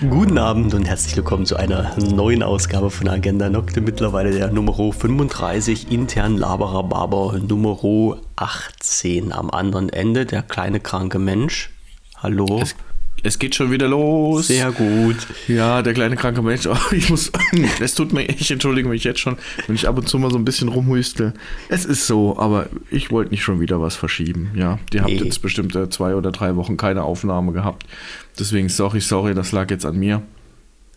Guten Abend und herzlich willkommen zu einer neuen Ausgabe von Agenda Nocte. Mittlerweile der Nummer 35, intern Laberer Barber Nummer 18 am anderen Ende, der kleine kranke Mensch. Hallo. Es, es geht schon wieder los. Sehr gut. Ja, der kleine kranke Mensch. Oh, ich muss, es tut mir, ich entschuldige mich jetzt schon, wenn ich ab und zu mal so ein bisschen rumhüstel. Es ist so, aber ich wollte nicht schon wieder was verschieben. Ja, die habt Nee. jetzt bestimmt äh, zwei oder drei Wochen keine Aufnahme gehabt. Deswegen sorry, sorry, das lag jetzt an mir.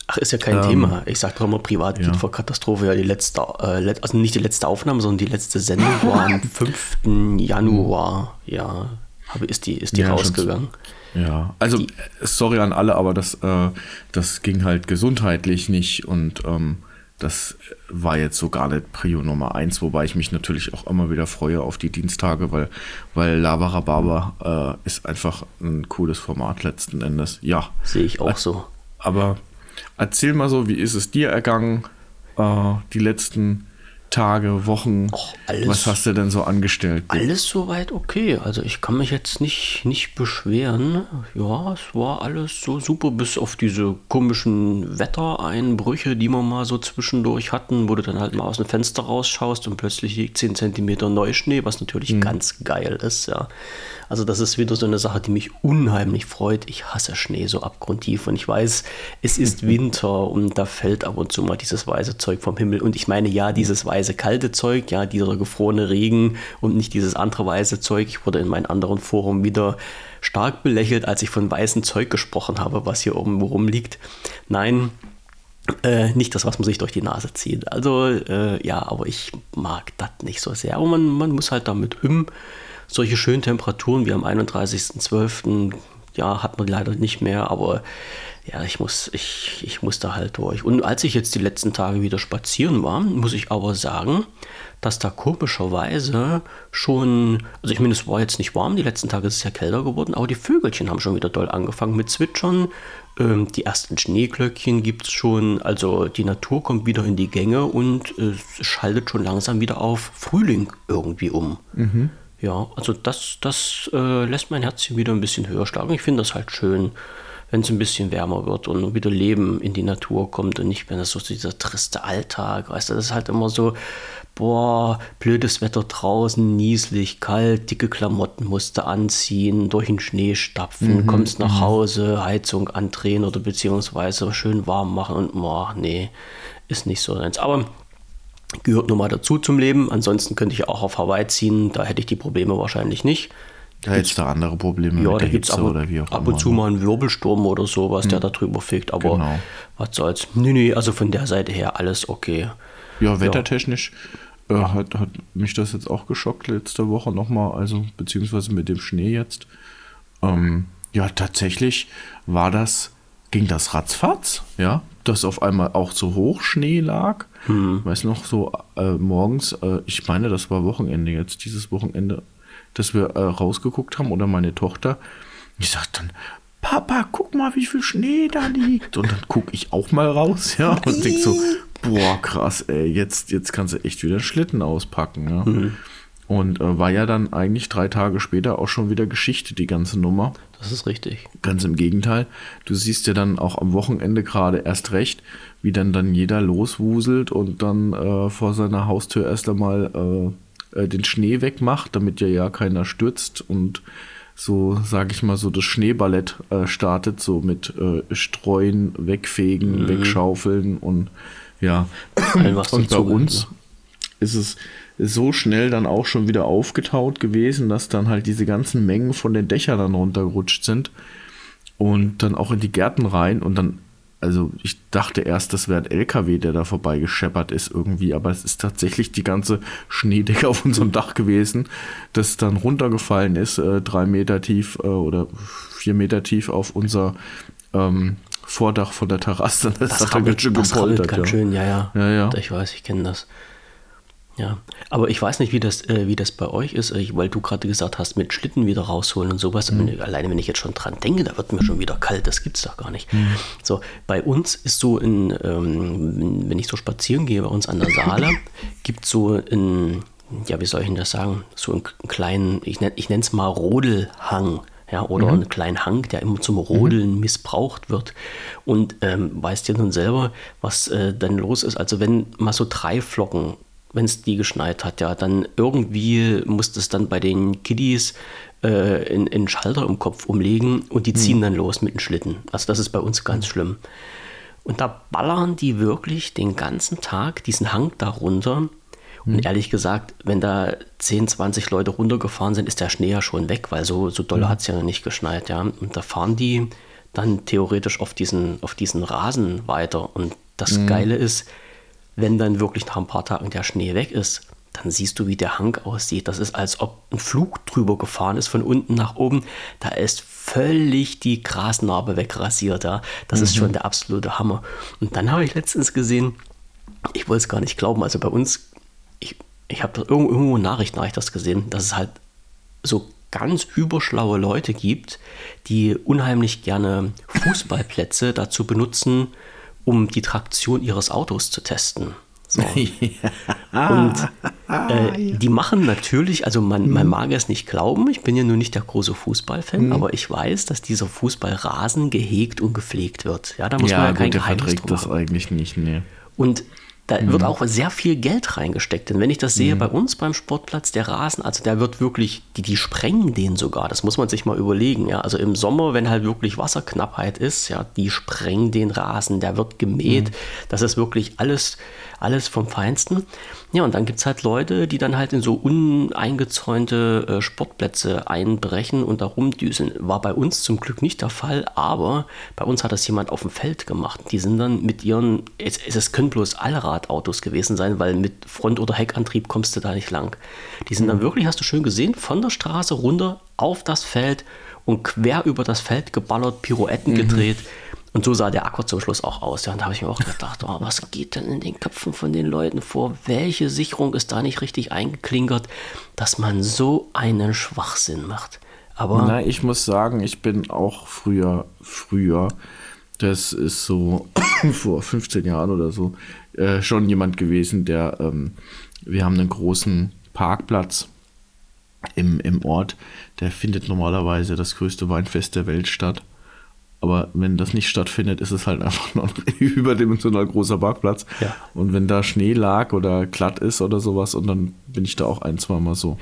Ach, ist ja kein Ähm, Thema. Ich sag doch immer, privat ja. vor Katastrophe. Ja, die letzte, äh, also nicht die letzte Aufnahme, sondern die letzte Sendung war am 5. Januar. Ja, aber ist die, ist die Ja, schon rausgegangen? Ja, also äh, sorry an alle, aber das, äh, das ging halt gesundheitlich nicht und ähm, das war jetzt so gar nicht Prio Nummer eins, wobei ich mich natürlich auch immer wieder freue auf die Dienstage, weil, weil Lava Rhabarber äh, ist einfach ein cooles Format letzten Endes. Ja, Sehe ich auch so. aber erzähl mal so, wie ist es dir ergangen, äh, die letzten Tage, Wochen? Och, alles- Was hast du denn so angestellt? Alles soweit okay. Also ich kann mich jetzt nicht, nicht beschweren. Ja, es war alles so super, bis auf diese komischen Wettereinbrüche, die wir mal so zwischendurch hatten, wo du dann halt mal aus dem Fenster rausschaust und plötzlich liegt 10 cm Neuschnee, was natürlich ganz geil ist, ja. Also das ist wieder so eine Sache, die mich unheimlich freut. Ich hasse Schnee so abgrundtief und ich weiß, es ist Winter und da fällt ab und zu mal dieses weiße Zeug vom Himmel. Und ich meine ja, dieses weiße kalte Zeug, ja, dieser gefrorene Regen und nicht dieses andere weiße Zeug. Ich wurde in meinem anderen Forum wieder stark belächelt, als ich von weißem Zeug gesprochen habe, was hier oben rumliegt. Nein, äh, nicht das, was man sich durch die Nase zieht. Also, äh, ja, aber ich mag das nicht so sehr. Aber man, man muss halt damit üben. Solche schönen Temperaturen wie am 31.12. Ja, hat man leider nicht mehr, aber ja, ich muss, ich, ich muss da halt durch. Und als ich jetzt die letzten Tage wieder spazieren war, muss ich aber sagen, dass da komischerweise schon, also ich meine, es war jetzt nicht warm, die letzten Tage ist es ja kälter geworden, aber die Vögelchen haben schon wieder doll angefangen mit Zwitschern. Ähm, die ersten Schneeglöckchen gibt es schon, also die Natur kommt wieder in die Gänge und äh, es schaltet schon langsam wieder auf Frühling irgendwie um. Ja, also das, das äh, lässt mein Herzchen wieder ein bisschen höher schlagen. Ich finde das halt schön, wenn es ein bisschen wärmer wird und wieder Leben in die Natur kommt und nicht, wenn das so dieser triste Alltag, weißt du, das ist halt immer so, boah, blödes Wetter draußen, nieselig, kalt, dicke Klamotten musst du anziehen, durch den Schnee stapfen, kommst nach Hause, Heizung andrehen oder beziehungsweise schön warm machen und boah, nee, ist nicht so eins. Aber gehört nun mal dazu zum Leben. Ansonsten könnte ich auch auf Hawaii ziehen, da hätte ich die Probleme wahrscheinlich nicht. Da hättest du andere Probleme Ja, mit da der gibt es Hitze ab, oder wie auch ab und zu mal einen Wirbelsturm oder sowas, der da drüber fegt, aber Genau. was soll's. Nee, nee, also von der Seite her alles okay. Ja, wettertechnisch äh, hat, hat mich das jetzt auch geschockt letzte Woche nochmal, also beziehungsweise mit dem Schnee jetzt. Ähm, ja, tatsächlich war das, ging das ratzfatz, ja, dass auf einmal auch so hoch Schnee lag. Weiß noch, so äh, morgens, äh, ich meine, das war Wochenende jetzt, dieses Wochenende, dass wir äh, rausgeguckt haben oder meine Tochter. Ich sag dann, Papa, guck mal, wie viel Schnee da liegt. Und dann guck ich auch mal raus, ja, und denk so, boah, krass, ey, jetzt, jetzt kannst du echt wieder Schlitten auspacken, ja. Und äh, war ja dann eigentlich drei Tage später auch schon wieder Geschichte, die ganze Nummer. Das ist richtig. Ganz im Gegenteil. Du siehst ja dann auch am Wochenende gerade erst recht, wie dann dann jeder loswuselt und dann äh, vor seiner Haustür erst einmal äh, äh, den Schnee wegmacht, damit ja ja keiner stürzt und so, sage ich mal, so das Schneeballett äh, startet, so mit äh, Streuen, Wegfegen, Wegschaufeln und ja. Und bei dazugehört, uns ist es so schnell dann auch schon wieder aufgetaut gewesen, dass dann halt diese ganzen Mengen von den Dächern dann runtergerutscht sind und dann auch in die Gärten rein und dann, also ich dachte erst, das wäre ein LKW, der da vorbei gescheppert ist irgendwie, aber es ist tatsächlich die ganze Schneedecke auf unserem Dach gewesen, das dann runtergefallen ist, äh, drei Meter tief äh, oder vier Meter tief auf unser ähm, Vordach von der Terrasse. Das, Das hat dann ganz schön gepoltert. ganz ja. schön, ja, ja. Ja, ja. Ich weiß, ich kenne das. Ja, aber ich weiß nicht, wie das, äh, wie das bei euch ist, äh, weil du gerade gesagt hast, mit Schlitten wieder rausholen und sowas. Mhm. Und Alleine, wenn ich jetzt schon dran denke, da wird mir schon wieder kalt, das gibt's doch gar nicht. Mhm. So, bei uns ist so in, ähm, wenn ich so spazieren gehe, bei uns an der Saale, gibt so ein, ja, wie soll ich denn das sagen, so einen kleinen, ich nenne ich es mal Rodelhang. ja, oder mhm. einen kleinen Hang, der immer zum Rodeln mhm. missbraucht wird. Und ähm, weißt ja nun selber, was äh, dann los ist. Also wenn mal so drei Flocken, wenn es die geschneit hat, ja, dann irgendwie muss das dann bei den Kiddies äh, in, in Schalter im Kopf umlegen und die ziehen mhm. dann los mit den Schlitten. Also das ist bei uns ganz schlimm. Und da ballern die wirklich den ganzen Tag diesen Hang darunter und mhm. ehrlich gesagt, wenn da 10, 20 Leute runtergefahren sind, ist der Schnee ja schon weg, weil so, so doll mhm. hat es ja noch nicht geschneit. Ja. Und da fahren die dann theoretisch auf diesen, auf diesen Rasen weiter. Und das mhm. Geile ist, wenn dann wirklich nach ein paar Tagen der Schnee weg ist, dann siehst du, wie der Hang aussieht. Das ist, als ob ein Flug drüber gefahren ist, von unten nach oben. Da ist völlig die Grasnarbe wegrasiert. Ja. Das mhm. ist schon der absolute Hammer. Und dann habe ich letztens gesehen, ich wollte es gar nicht glauben, also bei uns ich, ich habe irgendwo in Nachrichten habe ich das gesehen, dass es halt so ganz überschlaue Leute gibt, die unheimlich gerne Fußballplätze dazu benutzen, um die Traktion ihres Autos zu testen. So. Und äh, die machen natürlich, also man, man mhm. mag es nicht glauben, ich bin ja nur nicht der große Fußballfan, mhm. aber ich weiß, dass dieser Fußballrasen gehegt und gepflegt wird. Ja, da muss ja, man ja gut, kein der verträgt das eigentlich nicht, nee. Und da mhm. wird auch sehr viel Geld reingesteckt. Denn wenn ich das sehe mhm. bei uns beim Sportplatz, der Rasen, also der wird wirklich, die, die sprengen den sogar. Das muss man sich mal überlegen. Ja. Also im Sommer, wenn halt wirklich Wasserknappheit ist, ja, die sprengen den Rasen, der wird gemäht. Mhm. Das ist wirklich alles alles vom Feinsten. Ja, und dann gibt es halt Leute, die dann halt in so uneingezäunte äh, Sportplätze einbrechen und da rumdüseln. War bei uns zum Glück nicht der Fall, aber bei uns hat das jemand auf dem Feld gemacht. Die sind dann mit ihren, es, es können bloß Allradautos gewesen sein, weil mit Front- oder Heckantrieb kommst du da nicht lang. Die sind dann mhm. wirklich, hast du schön gesehen, von der Straße runter auf das Feld und quer über das Feld geballert, Pirouetten mhm. gedreht. Und so sah der Akkord zum Schluss auch aus. Ja, und da habe ich mir auch gedacht, oh, was geht denn in den Köpfen von den Leuten vor? Welche Sicherung ist da nicht richtig eingeklinkert, dass man so einen Schwachsinn macht? Aber Na, ich muss sagen, ich bin auch früher, früher, das ist so vor 15 Jahren oder so, äh, schon jemand gewesen, der, ähm, wir haben einen großen Parkplatz im, im Ort, der findet normalerweise das größte Weinfest der Welt statt. Aber wenn das nicht stattfindet, ist es halt einfach noch ein überdimensional großer Parkplatz. Ja. Und wenn da Schnee lag oder glatt ist oder sowas, und dann bin ich da auch ein, zwei Mal so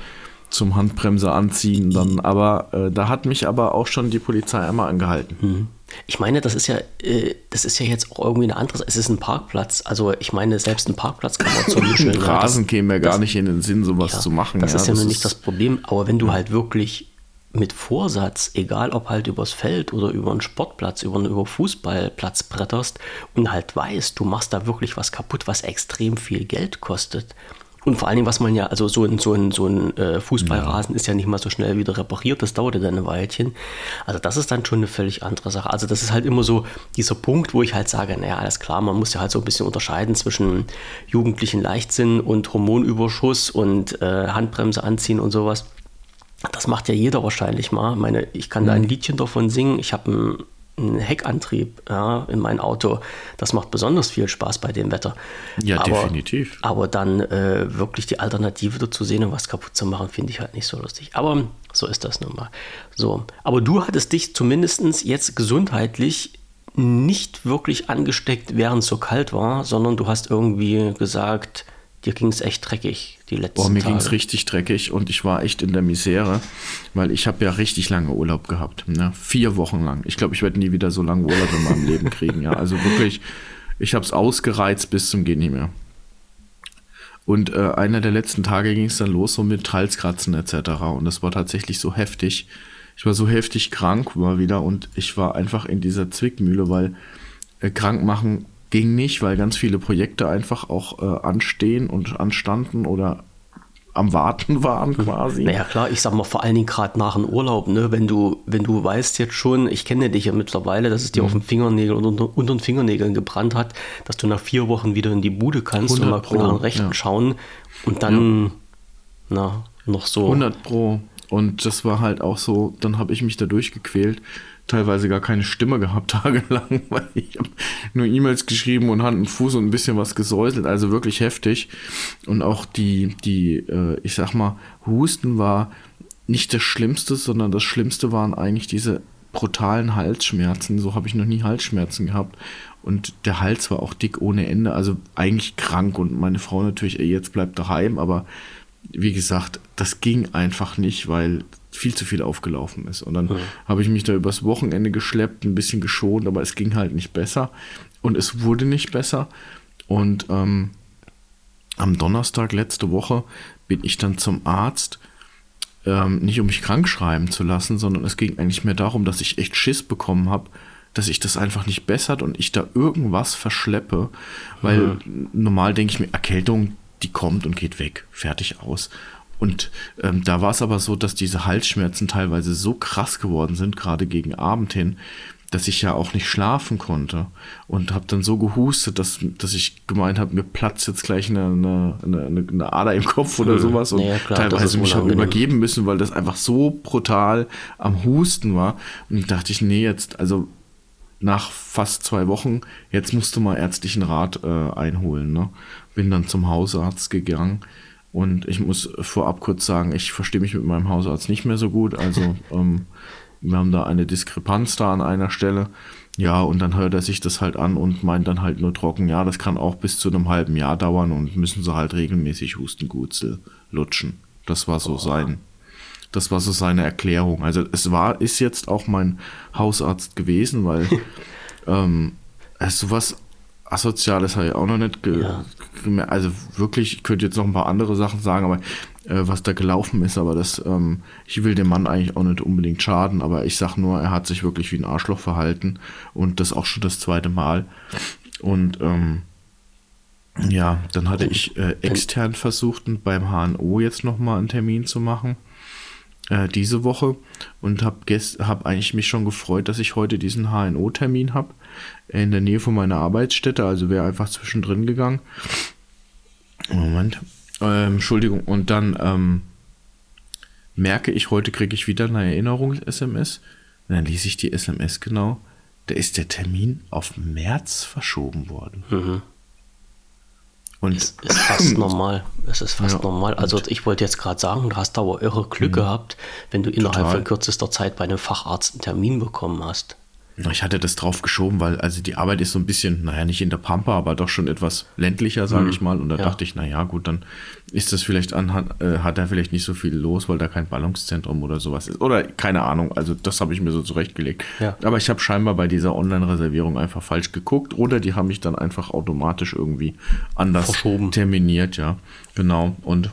zum Handbremse anziehen. Dann, aber äh, da hat mich aber auch schon die Polizei einmal angehalten. Mhm. Ich meine, das ist ja, äh, das ist ja jetzt auch irgendwie eine andere. Es ist ein Parkplatz. Also ich meine, selbst ein Parkplatz kann man zum Mischen. Rasen käme mir gar nicht in den Sinn, sowas ja, zu machen. Das ja, ist ja das nur nicht das Problem. Aber wenn du halt wirklich mit Vorsatz, egal ob halt übers Feld oder über einen Sportplatz, über einen über Fußballplatz bretterst und halt weißt, du machst da wirklich was kaputt, was extrem viel Geld kostet. Und vor allen Dingen, was man ja, also so ein, so ein, so ein äh, Fußballrasen ja. ist ja nicht mal so schnell wieder repariert, das dauert ja dann ein Weilchen. Also das ist dann schon eine völlig andere Sache. Also das ist halt immer so dieser Punkt, wo ich halt sage, naja, alles klar, man muss ja halt so ein bisschen unterscheiden zwischen jugendlichen Leichtsinn und Hormonüberschuss und äh, Handbremse anziehen und sowas. Das macht ja jeder wahrscheinlich mal. Ich meine, ich kann mhm. da ein mhm. Liedchen davon singen. Ich habe einen, einen Heckantrieb ja, in mein Auto. Das macht besonders viel Spaß bei dem Wetter. Ja, aber, definitiv. Aber dann äh, wirklich die Alternative dazu sehen und was kaputt zu machen, finde ich halt nicht so lustig. Aber so ist das nun mal. So. Aber du hattest dich zumindest jetzt gesundheitlich nicht wirklich angesteckt, während es so kalt war, sondern du hast irgendwie gesagt, dir ging es echt dreckig die letzten Boah, mir ging es richtig dreckig und ich war echt in der Misere, weil ich habe ja richtig lange Urlaub gehabt. Ne? Vier Wochen lang. Ich glaube, ich werde nie wieder so lange Urlaub in meinem Leben kriegen. Ja, also wirklich, ich habe es ausgereizt bis zum Gehen nicht mehr. Und äh, einer der letzten Tage ging es dann los so mit Halskratzen etc. Und das war tatsächlich so heftig. Ich war so heftig krank mal wieder und ich war einfach in dieser Zwickmühle, weil äh, krank machen ging nicht, weil ganz viele Projekte einfach auch äh, anstehen und anstanden oder am Warten waren quasi. Naja klar, ich sag mal vor allen Dingen gerade nach dem Urlaub, ne, wenn du, wenn du weißt jetzt schon, ich kenne dich ja mittlerweile, dass es dir mhm. auf den Fingernägeln und unter, unter, den Fingernägeln gebrannt hat, dass du nach vier Wochen wieder in die Bude kannst und mal Pro, nach dem Rechten ja. schauen und dann ja. na, noch so. 100 Pro. Und das war halt auch so, dann habe ich mich da durchgequält teilweise gar keine Stimme gehabt, tagelang, weil ich habe nur E-Mails geschrieben und Hand und Fuß und ein bisschen was gesäuselt, also wirklich heftig. Und auch die, die, äh, ich sag mal, Husten war nicht das Schlimmste, sondern das Schlimmste waren eigentlich diese brutalen Halsschmerzen. So habe ich noch nie Halsschmerzen gehabt. Und der Hals war auch dick ohne Ende, also eigentlich krank. Und meine Frau natürlich, ey, jetzt bleibt daheim, aber wie gesagt, das ging einfach nicht, weil viel zu viel aufgelaufen ist. Und dann ja. habe ich mich da übers Wochenende geschleppt, ein bisschen geschont, aber es ging halt nicht besser. Und es wurde nicht besser. Und ähm, am Donnerstag letzte Woche bin ich dann zum Arzt, ähm, nicht um mich krank schreiben zu lassen, sondern es ging eigentlich mehr darum, dass ich echt Schiss bekommen habe, dass ich das einfach nicht bessert und ich da irgendwas verschleppe, weil mhm. normal denke ich mir, Erkältung, die kommt und geht weg, fertig aus. Und ähm, da war es aber so, dass diese Halsschmerzen teilweise so krass geworden sind, gerade gegen Abend hin, dass ich ja auch nicht schlafen konnte und habe dann so gehustet, dass, dass ich gemeint habe, mir platzt jetzt gleich eine, eine, eine, eine Ader im Kopf oder sowas und ja, klar, teilweise mich habe übergeben müssen, weil das einfach so brutal am Husten war. Und dachte ich, nee, jetzt, also nach fast zwei Wochen, jetzt musst du mal ärztlichen Rat äh, einholen. Ne? Bin dann zum Hausarzt gegangen und ich muss vorab kurz sagen, ich verstehe mich mit meinem Hausarzt nicht mehr so gut. Also ähm, wir haben da eine Diskrepanz da an einer Stelle. Ja, und dann hört er sich das halt an und meint dann halt nur trocken, ja, das kann auch bis zu einem halben Jahr dauern und müssen sie halt regelmäßig Hustengutzel lutschen. Das war so oh. sein, das war so seine Erklärung. Also es war, ist jetzt auch mein Hausarzt gewesen, weil ähm, sowas Asoziales habe ich auch noch nicht ge ja. Also wirklich, ich könnte jetzt noch ein paar andere Sachen sagen, aber äh, was da gelaufen ist, aber das, ähm, ich will dem Mann eigentlich auch nicht unbedingt schaden, aber ich sag nur, er hat sich wirklich wie ein Arschloch verhalten und das auch schon das zweite Mal. Und ähm, ja, dann hatte ich äh, extern versucht, beim HNO jetzt nochmal einen Termin zu machen äh, diese Woche und habe hab eigentlich mich schon gefreut, dass ich heute diesen HNO-Termin habe in der Nähe von meiner Arbeitsstätte, also wäre einfach zwischendrin gegangen. Moment. Ähm, Entschuldigung, und dann ähm, merke ich, heute kriege ich wieder eine Erinnerungs-SMS. Dann lese ich die SMS genau. Da ist der Termin auf März verschoben worden. Mhm. Und es ist fast normal. Es ist fast ja, normal. Also ich wollte jetzt gerade sagen, du hast aber irre Glück mhm. gehabt, wenn du innerhalb Total. von kürzester Zeit bei einem Facharzt einen Termin bekommen hast. Ich hatte das drauf geschoben, weil also die Arbeit ist so ein bisschen, naja, nicht in der Pampa, aber doch schon etwas ländlicher, sage mhm. ich mal. Und da ja. dachte ich, naja, gut, dann ist das vielleicht anhand, äh, hat er vielleicht nicht so viel los, weil da kein Ballungszentrum oder sowas ist. Oder keine Ahnung, also das habe ich mir so zurechtgelegt. Ja. Aber ich habe scheinbar bei dieser Online-Reservierung einfach falsch geguckt oder die haben mich dann einfach automatisch irgendwie anders Verschoben. terminiert, ja. Genau. Und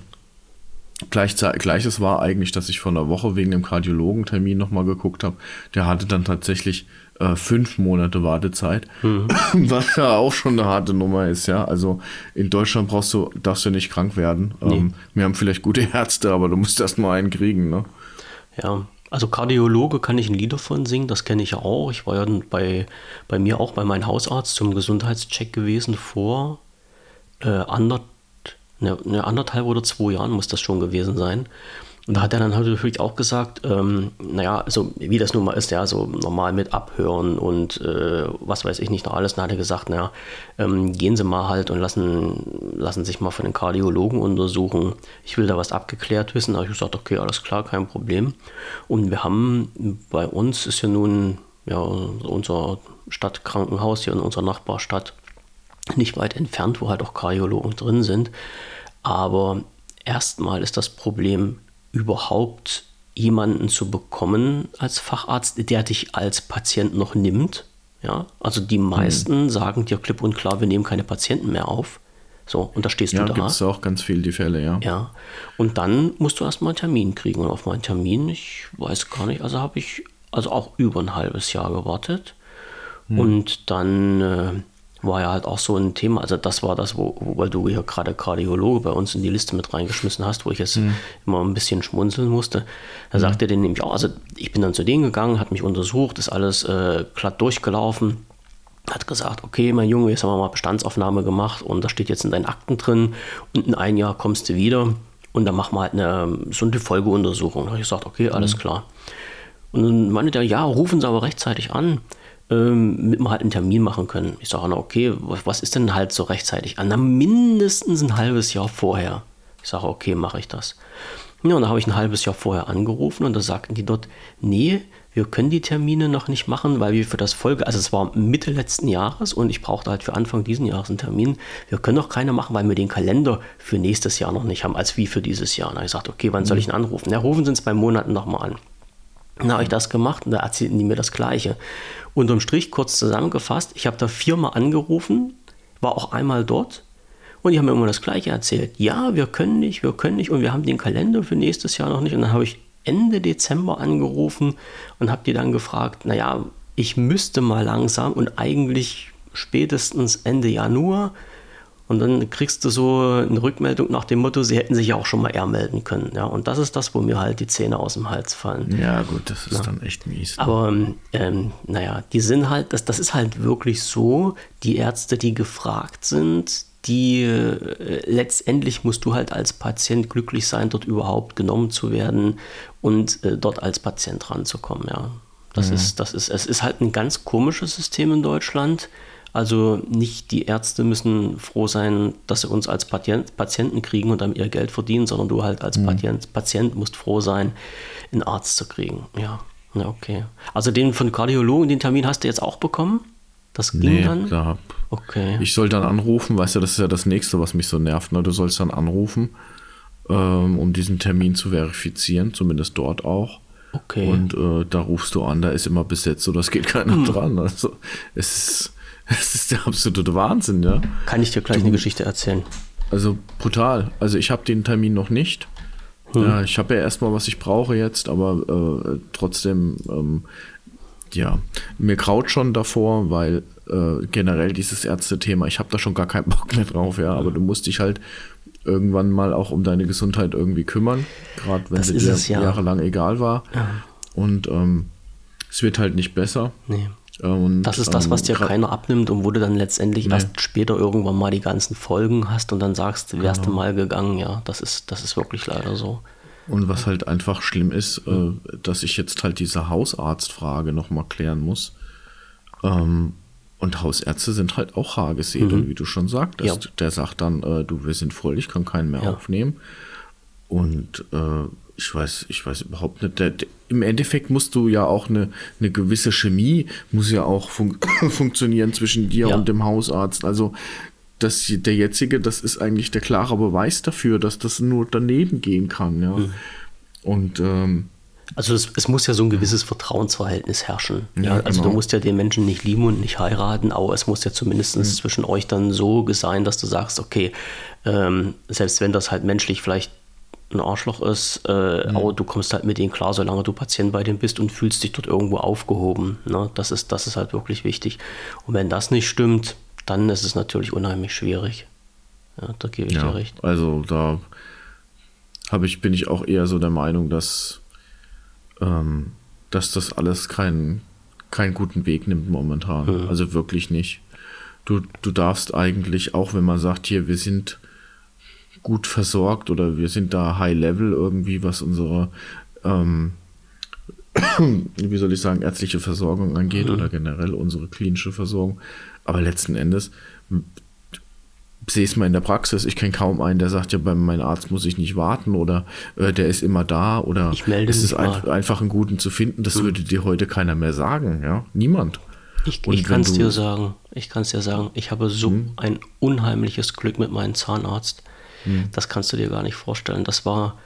Gleiches war eigentlich, dass ich vor einer Woche wegen dem Kardiologentermin nochmal geguckt habe. Der hatte dann tatsächlich äh, fünf Monate Wartezeit, mhm. was ja auch schon eine harte Nummer ist, ja. Also in Deutschland brauchst du, darfst du nicht krank werden. Nee. Ähm, wir haben vielleicht gute Ärzte, aber du musst erst mal einen kriegen, ne? Ja, also Kardiologe kann ich ein Lied davon singen, das kenne ich ja auch. Ich war ja bei, bei mir auch bei meinem Hausarzt zum Gesundheitscheck gewesen vor äh, ander, ne, ne, anderthalb oder zwei Jahren muss das schon gewesen sein. Und da hat er dann halt natürlich auch gesagt, ähm, naja, also wie das nun mal ist, ja, so normal mit Abhören und äh, was weiß ich nicht noch alles. Dann hat er gesagt, naja, ähm, gehen Sie mal halt und lassen, lassen sich mal von den Kardiologen untersuchen. Ich will da was abgeklärt wissen. Da habe ich gesagt, okay, alles klar, kein Problem. Und wir haben bei uns ist ja nun ja, unser Stadtkrankenhaus hier in unserer Nachbarstadt nicht weit entfernt, wo halt auch Kardiologen drin sind. Aber erstmal ist das Problem, überhaupt jemanden zu bekommen als Facharzt, der dich als Patient noch nimmt. Ja, also die meisten mhm. sagen dir klipp und klar, wir nehmen keine Patienten mehr auf. So, und da stehst ja, du da. Ja, gibt es auch ganz viele die Fälle, ja. Ja, und dann musst du erstmal einen Termin kriegen. Und auf meinen Termin, ich weiß gar nicht, also habe ich also auch über ein halbes Jahr gewartet. Mhm. Und dann äh, war ja halt auch so ein Thema. Also das war das, wo, weil du hier gerade Kardiologe bei uns in die Liste mit reingeschmissen hast, wo ich jetzt mhm. immer ein bisschen schmunzeln musste. Da mhm. sagte er den nämlich auch, also ich bin dann zu denen gegangen, hat mich untersucht, ist alles äh, glatt durchgelaufen. Hat gesagt, okay, mein Junge, jetzt haben wir mal Bestandsaufnahme gemacht und das steht jetzt in deinen Akten drin und in ein Jahr kommst du wieder und dann machen wir halt eine so eine Folgeuntersuchung. Da habe ich gesagt, okay, alles mhm. klar. Und dann meinte der, ja, rufen Sie aber rechtzeitig an ähm, mit wir halt einen Termin machen können. Ich sage, okay, was ist denn halt so rechtzeitig? Na, mindestens ein halbes Jahr vorher. Ich sage, okay, mache ich das. Ja, und da habe ich ein halbes Jahr vorher angerufen und da sagten die dort, nee, wir können die Termine noch nicht machen, weil wir für das Folge, also es war Mitte letzten Jahres und ich brauchte halt für Anfang diesen Jahres einen Termin. Wir können noch keine machen, weil wir den Kalender für nächstes Jahr noch nicht haben, als wie für dieses Jahr. Und da habe ich gesagt, okay, wann soll ich ihn anrufen? Ja, rufen Sie uns bei Monaten nochmal an. Dann habe ich das gemacht und da erzählten die mir das Gleiche. Unterm Strich kurz zusammengefasst, ich habe da viermal angerufen, war auch einmal dort und die haben mir immer das Gleiche erzählt. Ja, wir können nicht, wir können nicht und wir haben den Kalender für nächstes Jahr noch nicht. Und dann habe ich Ende Dezember angerufen und habe die dann gefragt, naja, ich müsste mal langsam und eigentlich spätestens Ende Januar. Und dann kriegst du so eine Rückmeldung nach dem Motto, sie hätten sich ja auch schon mal eher melden können. Ja, und das ist das, wo mir halt die Zähne aus dem Hals fallen. Ja, gut, das ist ja. dann echt mies. Ne? Aber ähm, naja, die sind halt, das, das ist halt wirklich so, die Ärzte, die gefragt sind, die äh, letztendlich musst du halt als Patient glücklich sein, dort überhaupt genommen zu werden und äh, dort als Patient ranzukommen, ja. Das mhm. ist, das ist, es ist halt ein ganz komisches System in Deutschland. Also nicht die Ärzte müssen froh sein, dass sie uns als Patient, Patienten kriegen und dann ihr Geld verdienen, sondern du halt als mhm. Patient, Patient musst froh sein, einen Arzt zu kriegen. Ja, ja okay. Also den von Kardiologen, den Termin hast du jetzt auch bekommen? Das ging nee, dann? Da, okay. Ich soll dann anrufen, weißt du, das ist ja das nächste, was mich so nervt. Ne? Du sollst dann anrufen, ähm, um diesen Termin zu verifizieren, zumindest dort auch. Okay. Und äh, da rufst du an, da ist immer besetzt, so das geht keiner hm. dran. Also es ist, es ist der absolute Wahnsinn, ja. Kann ich dir gleich du, eine Geschichte erzählen? Also brutal. Also ich habe den Termin noch nicht. Hm. Ja, ich habe ja erstmal, was ich brauche jetzt, aber äh, trotzdem ähm, ja, mir kraut schon davor, weil äh, generell dieses Ärzte-Thema, ich habe da schon gar keinen Bock mehr drauf, ja, aber du musst dich halt irgendwann mal auch um deine Gesundheit irgendwie kümmern, gerade wenn es dir ja. jahrelang egal war. Ja. Und ähm, es wird halt nicht besser. Nee. Und, das ist das, was dir keiner abnimmt und wo du dann letztendlich nee. erst später irgendwann mal die ganzen Folgen hast und dann sagst, wärst genau. du mal gegangen. Ja, das ist, das ist wirklich leider so. Und was halt einfach schlimm ist, äh, dass ich jetzt halt diese Hausarztfrage nochmal klären muss. Ähm, und Hausärzte sind halt auch rar gesehen, mhm. wie du schon sagtest. Ja. Der sagt dann, äh, du, wir sind voll, ich kann keinen mehr ja. aufnehmen. Und äh, ich weiß, ich weiß überhaupt nicht. Der, der, Im Endeffekt musst du ja auch eine, eine gewisse Chemie, muss ja auch fun funktionieren zwischen dir ja. und dem Hausarzt. Also das, der jetzige, das ist eigentlich der klare Beweis dafür, dass das nur daneben gehen kann. Ja. Mhm. Und ähm, also es, es, muss ja so ein gewisses Vertrauensverhältnis herrschen. Ja, ja also genau. du musst ja den Menschen nicht lieben und nicht heiraten, aber es muss ja zumindest mhm. zwischen euch dann so sein, dass du sagst, okay, ähm, selbst wenn das halt menschlich vielleicht ein Arschloch ist, äh, mhm. aber du kommst halt mit denen klar, solange du Patient bei denen bist und fühlst dich dort irgendwo aufgehoben. Ne? Das, ist, das ist halt wirklich wichtig. Und wenn das nicht stimmt, dann ist es natürlich unheimlich schwierig. Ja, da gebe ich ja, dir recht. Also da habe ich, bin ich auch eher so der Meinung, dass, ähm, dass das alles keinen, keinen guten Weg nimmt momentan. Mhm. Also wirklich nicht. Du, du darfst eigentlich, auch wenn man sagt, hier, wir sind gut versorgt oder wir sind da high level irgendwie, was unsere ähm, wie soll ich sagen, ärztliche Versorgung angeht mhm. oder generell unsere klinische Versorgung. Aber letzten Endes sehe es mal in der Praxis. Ich kenne kaum einen, der sagt, ja, bei meinem Arzt muss ich nicht warten oder äh, der ist immer da oder ich melde es ist ein, einfach einen guten zu finden. Das mhm. würde dir heute keiner mehr sagen, ja? Niemand. Ich, ich kann es dir sagen. Ich kann es dir sagen. Ich habe so mhm. ein unheimliches Glück mit meinem Zahnarzt. Mhm. Das kannst du dir gar nicht vorstellen. Das war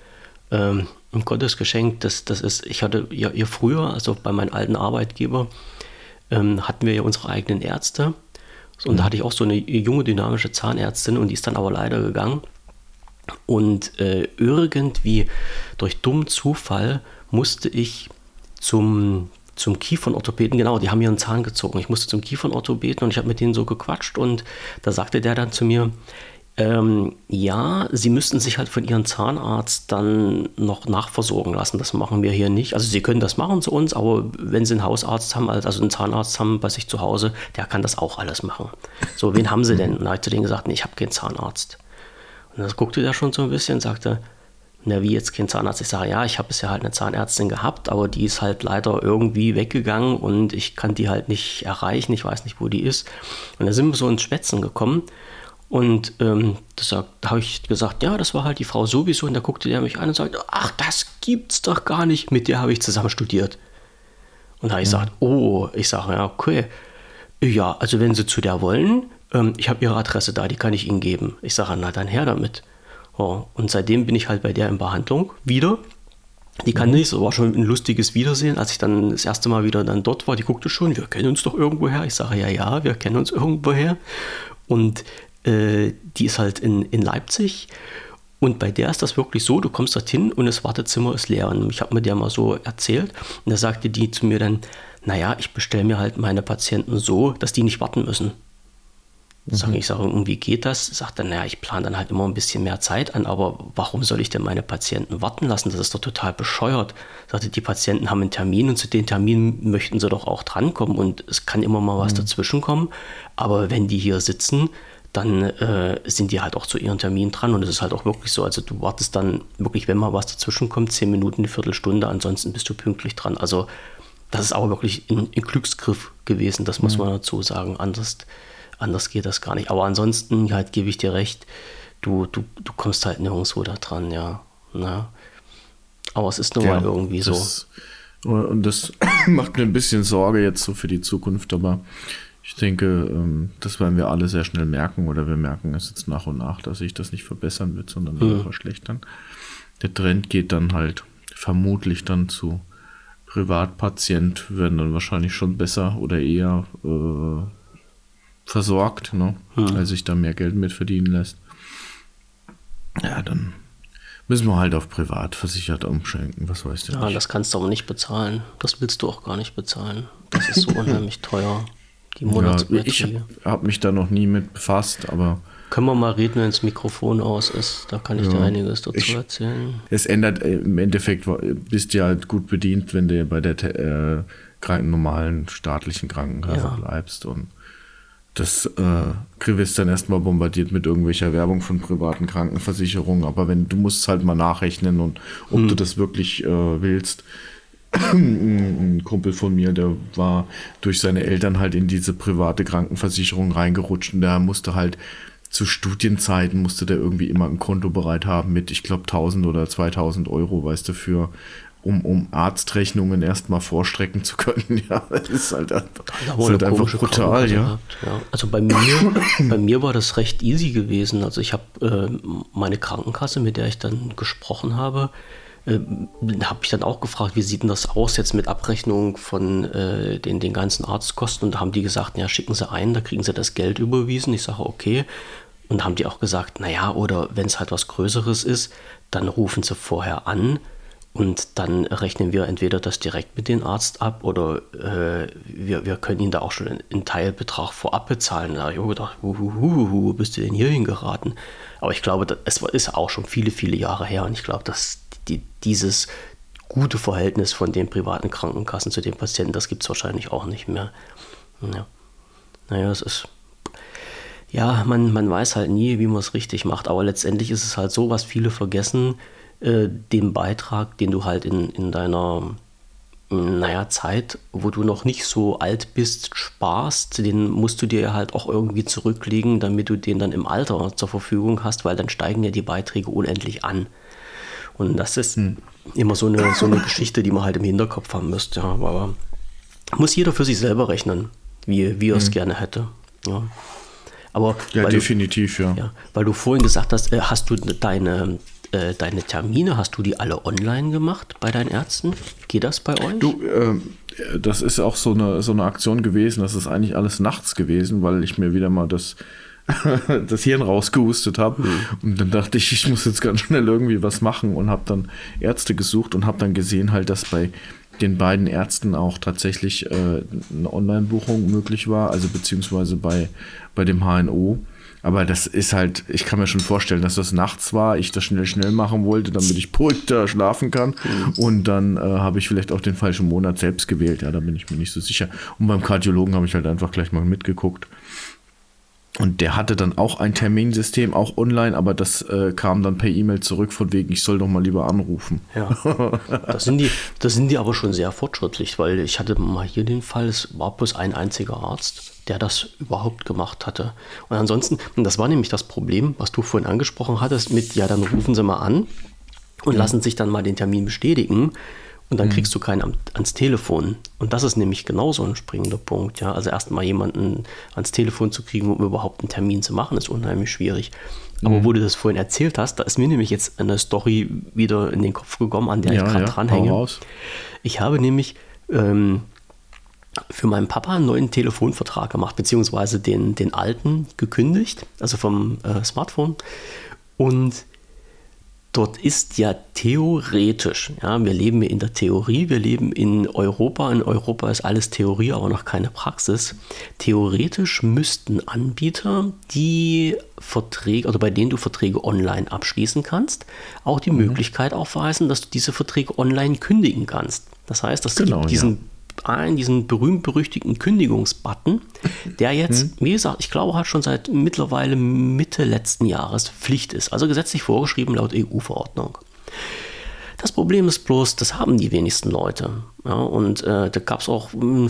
ähm, ein Gottesgeschenk. Das, das ist, ich hatte ja, ja früher, also bei meinem alten Arbeitgeber, ähm, hatten wir ja unsere eigenen Ärzte. Und da mhm. hatte ich auch so eine junge, dynamische Zahnärztin und die ist dann aber leider gegangen. Und äh, irgendwie durch dummen Zufall musste ich zum, zum Kiefernorthopäden, genau, die haben mir einen Zahn gezogen. Ich musste zum Kiefernorthopäden und ich habe mit denen so gequatscht und da sagte der dann zu mir, ähm, ja, sie müssten sich halt von ihrem Zahnarzt dann noch nachversorgen lassen. Das machen wir hier nicht. Also sie können das machen zu uns, aber wenn sie einen Hausarzt haben, also einen Zahnarzt haben bei sich zu Hause, der kann das auch alles machen. So, wen haben sie denn? Und dann habe ich zu denen gesagt, nee, ich habe keinen Zahnarzt. Und das guckte der schon so ein bisschen und sagte, na, wie jetzt kein Zahnarzt? Ich sage, ja, ich habe bisher halt eine Zahnärztin gehabt, aber die ist halt leider irgendwie weggegangen und ich kann die halt nicht erreichen. Ich weiß nicht, wo die ist. Und da sind wir so ins Schwätzen gekommen. Und ähm, da habe ich gesagt, ja, das war halt die Frau sowieso. Und da guckte der mich an und sagte, ach, das gibt's doch gar nicht. Mit der habe ich zusammen studiert. Und da habe ich ja. gesagt, oh, ich sage, ja, okay. Ja, also wenn Sie zu der wollen, ähm, ich habe Ihre Adresse da, die kann ich Ihnen geben. Ich sage, na dann her damit. Oh, und seitdem bin ich halt bei der in Behandlung wieder. Die kann mhm. nicht, so war schon ein lustiges Wiedersehen, als ich dann das erste Mal wieder dann dort war. Die guckte schon, wir kennen uns doch irgendwo her. Ich sage, ja, ja, wir kennen uns irgendwo her. Und äh, die ist halt in, in Leipzig. Und bei der ist das wirklich so, du kommst dorthin und das Wartezimmer ist leer. Und ich habe mir der mal so erzählt. Und da sagte die zu mir dann, naja, ich bestelle mir halt meine Patienten so, dass die nicht warten müssen. Sag, ich sage, irgendwie geht das? Sagt dann, naja, ich plane dann halt immer ein bisschen mehr Zeit an, aber warum soll ich denn meine Patienten warten lassen? Das ist doch total bescheuert. Sagte, die Patienten haben einen Termin und zu den Terminen möchten sie doch auch drankommen und es kann immer mal was mhm. dazwischen kommen. Aber wenn die hier sitzen, dann äh, sind die halt auch zu ihren Terminen dran und es ist halt auch wirklich so. Also du wartest dann wirklich, wenn mal was dazwischen kommt, zehn Minuten, eine Viertelstunde, ansonsten bist du pünktlich dran. Also das ist auch wirklich ein, ein Glücksgriff gewesen, das muss mhm. man dazu sagen. Anders Anders geht das gar nicht. Aber ansonsten halt gebe ich dir recht, du, du, du kommst halt nirgendwo da dran, ja. Na? Aber es ist nun ja, mal irgendwie das, so. Und das macht mir ein bisschen Sorge jetzt so für die Zukunft, aber ich denke, ähm, das werden wir alle sehr schnell merken oder wir merken es jetzt nach und nach, dass sich das nicht verbessern wird, sondern mhm. verschlechtern. Der Trend geht dann halt vermutlich dann zu Privatpatient, werden dann wahrscheinlich schon besser oder eher äh, versorgt, ne? Hm. weil sich da mehr Geld mit verdienen lässt. Ja, dann müssen wir halt auf privat versichert umschenken, was weißt du Ja, nicht. das kannst du aber nicht bezahlen. Das willst du auch gar nicht bezahlen. Das ist so unheimlich teuer. Die Monatsbeträge. Ja, ich habe hab mich da noch nie mit befasst, aber können wir mal reden, wenn das Mikrofon aus ist. Da kann ich ja, dir einiges dazu ich, erzählen. Es ändert äh, im Endeffekt, bist du halt gut bedient, wenn du bei der äh, normalen staatlichen Krankenkasse ja. bleibst. Und das äh, wirst dann erstmal bombardiert mit irgendwelcher Werbung von privaten Krankenversicherungen. Aber wenn du musst halt mal nachrechnen und ob hm. du das wirklich äh, willst. Ein Kumpel von mir, der war durch seine Eltern halt in diese private Krankenversicherung reingerutscht und der musste halt zu Studienzeiten musste der irgendwie immer ein Konto bereit haben mit, ich glaube, 1000 oder 2000 Euro, weißt du, für um, um Arztrechnungen erstmal vorstrecken zu können. Ja, das ist halt, das ist halt einfach brutal, ja. ja. Also bei mir, bei mir war das recht easy gewesen. Also ich habe äh, meine Krankenkasse, mit der ich dann gesprochen habe, äh, habe ich dann auch gefragt, wie sieht denn das aus jetzt mit Abrechnung von äh, den, den ganzen Arztkosten? Und da haben die gesagt, ja, schicken Sie ein, da kriegen Sie das Geld überwiesen. Ich sage, okay. Und da haben die auch gesagt, naja, oder wenn es halt was Größeres ist, dann rufen Sie vorher an und dann rechnen wir entweder das direkt mit dem Arzt ab oder äh, wir, wir können ihn da auch schon einen Teilbetrag vorab bezahlen. Da habe ich auch gedacht, wo bist du denn hier hingeraten? Aber ich glaube, es ist auch schon viele, viele Jahre her und ich glaube, dass die, dieses gute Verhältnis von den privaten Krankenkassen zu den Patienten, das gibt es wahrscheinlich auch nicht mehr. Ja. Naja, es ist. Ja, man, man weiß halt nie, wie man es richtig macht, aber letztendlich ist es halt so, was viele vergessen äh, den Beitrag, den du halt in, in deiner naja, Zeit, wo du noch nicht so alt bist, sparst, den musst du dir halt auch irgendwie zurücklegen, damit du den dann im Alter zur Verfügung hast, weil dann steigen ja die Beiträge unendlich an. Und das ist hm. immer so eine, so eine Geschichte, die man halt im Hinterkopf haben müsste. Ja. Aber muss jeder für sich selber rechnen, wie, wie er es hm. gerne hätte. Ja. Aber ja, definitiv, du, ja. ja. Weil du vorhin gesagt hast, äh, hast du deine, äh, deine Termine, hast du die alle online gemacht bei deinen Ärzten? Geht das bei euch? Du, äh, das ist auch so eine, so eine Aktion gewesen. Das ist eigentlich alles nachts gewesen, weil ich mir wieder mal das, das Hirn rausgehustet habe. Mhm. Und dann dachte ich, ich muss jetzt ganz schnell irgendwie was machen und habe dann Ärzte gesucht und habe dann gesehen halt, dass bei den beiden Ärzten auch tatsächlich äh, eine Online-Buchung möglich war, also beziehungsweise bei, bei dem HNO. Aber das ist halt, ich kann mir schon vorstellen, dass das nachts war, ich das schnell, schnell machen wollte, damit ich beruhigter schlafen kann. Mhm. Und dann äh, habe ich vielleicht auch den falschen Monat selbst gewählt. Ja, da bin ich mir nicht so sicher. Und beim Kardiologen habe ich halt einfach gleich mal mitgeguckt. Und der hatte dann auch ein Terminsystem, auch online, aber das äh, kam dann per E-Mail zurück von wegen, ich soll doch mal lieber anrufen. Ja, das sind, die, das sind die aber schon sehr fortschrittlich, weil ich hatte mal hier den Fall, es war bloß ein einziger Arzt, der das überhaupt gemacht hatte. Und ansonsten, und das war nämlich das Problem, was du vorhin angesprochen hattest, mit, ja, dann rufen Sie mal an und lassen sich dann mal den Termin bestätigen und dann mhm. kriegst du keinen ans Telefon. Und das ist nämlich genauso ein springender Punkt. Ja? Also erstmal jemanden ans Telefon zu kriegen, um überhaupt einen Termin zu machen, ist unheimlich schwierig. Aber mhm. wo du das vorhin erzählt hast, da ist mir nämlich jetzt eine Story wieder in den Kopf gekommen, an der ja, ich gerade ja, dranhänge. Ich habe nämlich ähm, für meinen Papa einen neuen Telefonvertrag gemacht, beziehungsweise den, den alten gekündigt, also vom äh, Smartphone. Und dort ist ja theoretisch, ja, wir leben in der Theorie, wir leben in Europa, in Europa ist alles Theorie, aber noch keine Praxis. Theoretisch müssten Anbieter, die Verträge oder bei denen du Verträge online abschließen kannst, auch die mhm. Möglichkeit aufweisen, dass du diese Verträge online kündigen kannst. Das heißt, dass genau, diesen ja ein, diesen berühmt-berüchtigten Kündigungsbutton, der jetzt, hm. wie gesagt, ich glaube, hat schon seit mittlerweile Mitte letzten Jahres Pflicht ist, also gesetzlich vorgeschrieben laut EU-Verordnung. Das Problem ist bloß, das haben die wenigsten Leute. Ja, und äh, da gab es auch eine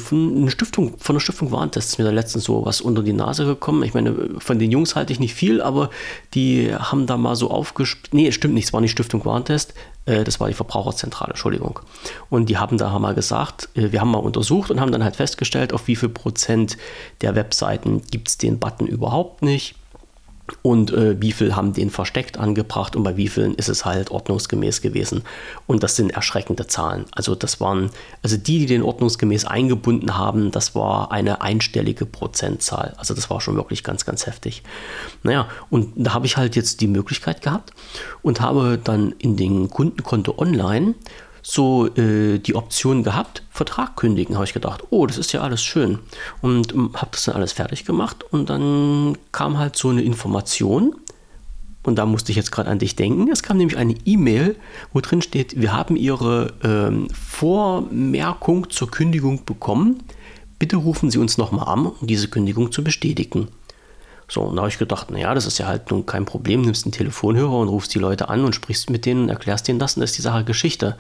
Stiftung, von der Stiftung Warntest mir da letztens so was unter die Nase gekommen. Ich meine, von den Jungs halte ich nicht viel, aber die haben da mal so aufgespielt. Nee, stimmt nicht, es war nicht Stiftung Warntest, äh, das war die Verbraucherzentrale, Entschuldigung. Und die haben da mal gesagt, äh, wir haben mal untersucht und haben dann halt festgestellt, auf wie viel Prozent der Webseiten gibt es den Button überhaupt nicht und äh, wie viel haben den versteckt angebracht und bei wie vielen ist es halt ordnungsgemäß gewesen. Und das sind erschreckende Zahlen. Also das waren, also die, die den ordnungsgemäß eingebunden haben, das war eine einstellige Prozentzahl. Also das war schon wirklich ganz, ganz heftig. Naja, und da habe ich halt jetzt die Möglichkeit gehabt und habe dann in den Kundenkonto online so äh, die Option gehabt, Vertrag kündigen. Habe ich gedacht, oh, das ist ja alles schön. Und ähm, habe das dann alles fertig gemacht. Und dann kam halt so eine Information. Und da musste ich jetzt gerade an dich denken. Es kam nämlich eine E-Mail, wo drin steht, wir haben Ihre ähm, Vormerkung zur Kündigung bekommen. Bitte rufen Sie uns nochmal an, um diese Kündigung zu bestätigen. So, und da habe ich gedacht, naja, das ist ja halt nun kein Problem. Nimmst einen Telefonhörer und rufst die Leute an und sprichst mit denen und erklärst denen das und das ist die Sache Geschichte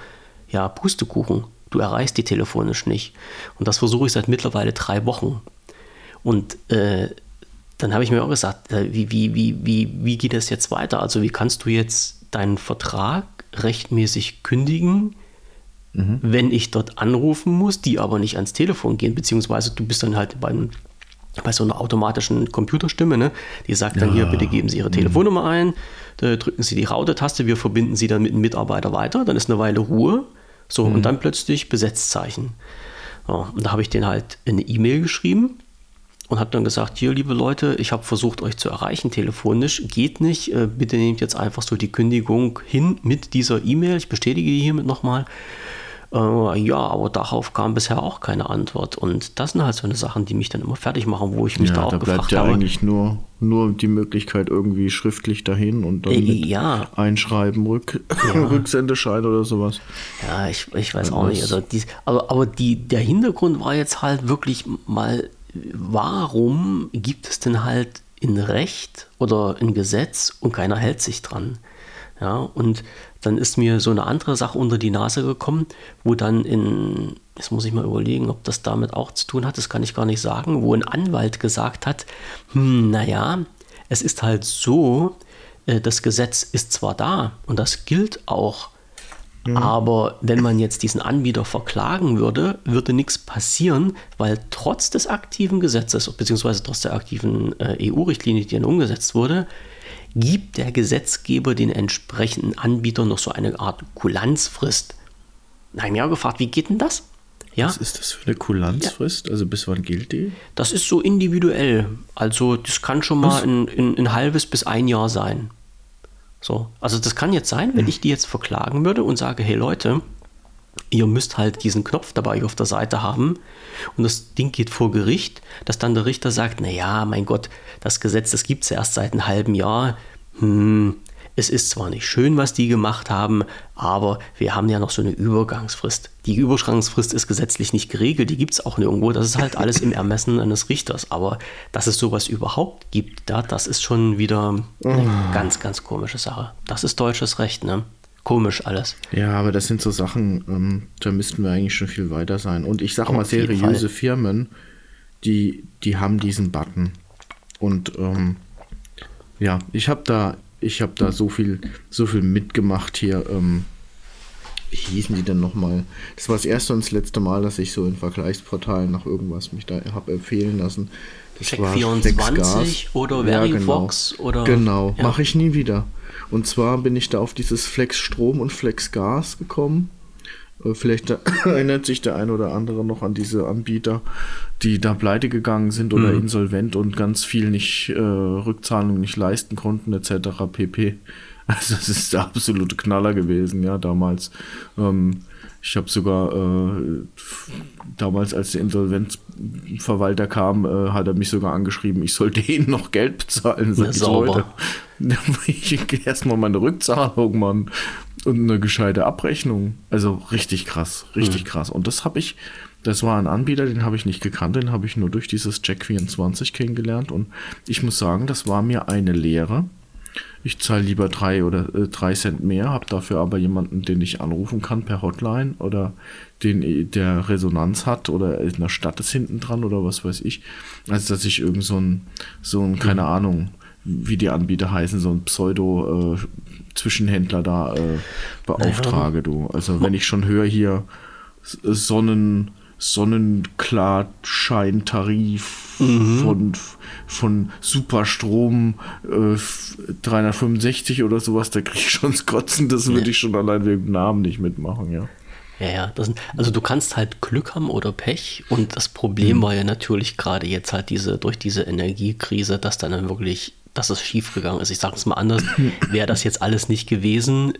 ja, Pustekuchen, du erreichst die telefonisch nicht. Und das versuche ich seit mittlerweile drei Wochen. Und äh, dann habe ich mir auch gesagt, äh, wie, wie, wie, wie, wie geht das jetzt weiter? Also wie kannst du jetzt deinen Vertrag rechtmäßig kündigen, mhm. wenn ich dort anrufen muss, die aber nicht ans Telefon gehen, beziehungsweise du bist dann halt beim bei so einer automatischen Computerstimme, ne? die sagt dann ja. hier, bitte geben Sie Ihre mhm. Telefonnummer ein, da drücken Sie die Raute-Taste, wir verbinden Sie dann mit einem Mitarbeiter weiter, dann ist eine Weile Ruhe so, mhm. und dann plötzlich Besetzzeichen. So, und da habe ich denen halt eine E-Mail geschrieben und habe dann gesagt, hier, liebe Leute, ich habe versucht, euch zu erreichen telefonisch, geht nicht, äh, bitte nehmt jetzt einfach so die Kündigung hin mit dieser E-Mail, ich bestätige die hiermit nochmal. Äh, ja, aber darauf kam bisher auch keine Antwort. Und das sind halt so eine Sachen, die mich dann immer fertig machen, wo ich mich ja, da auch da gefragt bleibt ja eigentlich nur, nur die Möglichkeit irgendwie schriftlich dahin und dann äh, ja. einschreiben, Rück ja. Rücksendeschein oder sowas. Ja, ich, ich weiß auch nicht. Also die, aber aber die, der Hintergrund war jetzt halt wirklich mal, warum gibt es denn halt in Recht oder in Gesetz und keiner hält sich dran? Ja, und dann ist mir so eine andere Sache unter die Nase gekommen, wo dann in, jetzt muss ich mal überlegen, ob das damit auch zu tun hat, das kann ich gar nicht sagen, wo ein Anwalt gesagt hat, hm, naja, es ist halt so, äh, das Gesetz ist zwar da und das gilt auch, mhm. aber wenn man jetzt diesen Anbieter verklagen würde, würde nichts passieren, weil trotz des aktiven Gesetzes, beziehungsweise trotz der aktiven äh, EU-Richtlinie, die dann umgesetzt wurde, gibt der Gesetzgeber den entsprechenden Anbietern noch so eine Art Kulanzfrist. Da habe ich gefragt, wie geht denn das? Ja? Was ist das für eine Kulanzfrist? Ja. Also bis wann gilt die? Das ist so individuell. Also das kann schon mal ein, ein, ein, halbes bis ein Jahr sein. So. Also das kann jetzt sein, wenn hm. ich die jetzt verklagen würde und sage, hey Leute, ihr müsst halt diesen Knopf dabei auf der Seite haben und das Ding geht vor Gericht, dass dann der Richter sagt, naja, mein Gott, das Gesetz, das gibt es erst seit einem halben Jahr, hm, es ist zwar nicht schön, was die gemacht haben, aber wir haben ja noch so eine Übergangsfrist. Die Übergangsfrist ist gesetzlich nicht geregelt, die gibt es auch nirgendwo. Das ist halt alles im Ermessen eines Richters. Aber dass es sowas überhaupt gibt, da, das ist schon wieder eine oh. ganz, ganz komische Sache. Das ist deutsches Recht, ne? Komisch alles. Ja, aber das sind so Sachen, ähm, da müssten wir eigentlich schon viel weiter sein. Und ich sag mal, seriöse Firmen, die, die haben diesen Button. Und ähm, ja, ich habe da, ich habe da so viel, so viel mitgemacht hier. Ähm, wie hießen die denn nochmal? Das war das erste und das letzte Mal, dass ich so in Vergleichsportalen nach irgendwas mich da habe empfehlen lassen. Das Check war 24 oder Verifox ja, genau. oder. Genau, ja. mache ich nie wieder. Und zwar bin ich da auf dieses Flex Strom und Flex Gas gekommen. Äh, vielleicht erinnert sich der ein oder andere noch an diese Anbieter, die da pleite gegangen sind oder mhm. insolvent und ganz viel nicht äh, Rückzahlung nicht leisten konnten, etc. pp. Also es ist der absolute Knaller gewesen, ja, damals. Ähm, ich habe sogar äh, damals, als der Insolvenzverwalter kam, äh, hat er mich sogar angeschrieben, ich sollte ihnen noch Geld bezahlen. Sag ich heute. Ich erstmal meine Rückzahlung, Mann. Und eine gescheite Abrechnung. Also richtig krass, richtig mhm. krass. Und das habe ich, das war ein Anbieter, den habe ich nicht gekannt, den habe ich nur durch dieses Jack 24 kennengelernt. Und ich muss sagen, das war mir eine Lehre ich zahle lieber drei oder äh, drei Cent mehr, habe dafür aber jemanden, den ich anrufen kann per Hotline oder den der Resonanz hat oder in der Stadt ist hinten dran oder was weiß ich, als dass ich irgend so ein, so ein, keine Ahnung, wie die Anbieter heißen, so ein Pseudo äh, Zwischenhändler da äh, beauftrage, du. Also wenn ich schon höre hier Sonnen Sonnenklarscheintarif mhm. von, von Superstrom äh, 365 oder sowas, da kriege ich schon das Kotzen, das würde ich schon allein wegen dem Namen nicht mitmachen, ja. Ja, ja, sind, also du kannst halt Glück haben oder Pech und das Problem mhm. war ja natürlich gerade jetzt halt diese, durch diese Energiekrise, dass dann wirklich, dass es schief gegangen ist. Ich sage es mal anders, wäre das jetzt alles nicht gewesen,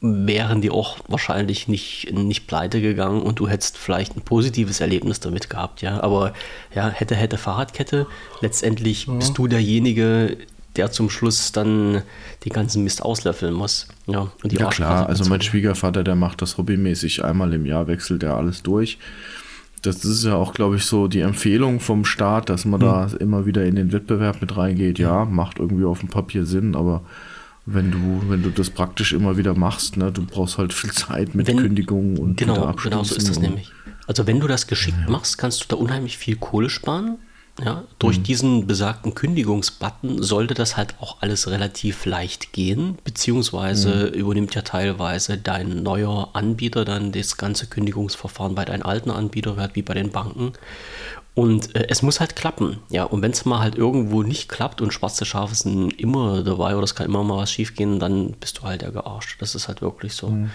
wären die auch wahrscheinlich nicht, nicht pleite gegangen und du hättest vielleicht ein positives Erlebnis damit gehabt, ja. Aber ja, hätte, hätte Fahrradkette, letztendlich ja. bist du derjenige, der zum Schluss dann den ganzen Mist auslöffeln muss. Ja, und die ja klar, also mein Schwiegervater, der macht das hobbymäßig einmal im Jahr, wechselt er alles durch. Das ist ja auch, glaube ich, so die Empfehlung vom Staat, dass man hm. da immer wieder in den Wettbewerb mit reingeht. Ja, macht irgendwie auf dem Papier Sinn, aber wenn du, wenn du das praktisch immer wieder machst, ne, du brauchst halt viel Zeit mit wenn, Kündigungen und genau, genau so ist das nämlich. Also wenn du das geschickt ja. machst, kannst du da unheimlich viel Kohle sparen. Ja, durch mhm. diesen besagten Kündigungsbutton sollte das halt auch alles relativ leicht gehen, beziehungsweise mhm. übernimmt ja teilweise dein neuer Anbieter dann das ganze Kündigungsverfahren bei deinem alten Anbieter, wie bei den Banken. Und äh, es muss halt klappen. Ja, und wenn es mal halt irgendwo nicht klappt und schwarze Schafe sind immer dabei oder es kann immer mal was schief gehen, dann bist du halt ja gearscht. Das ist halt wirklich so. Mhm.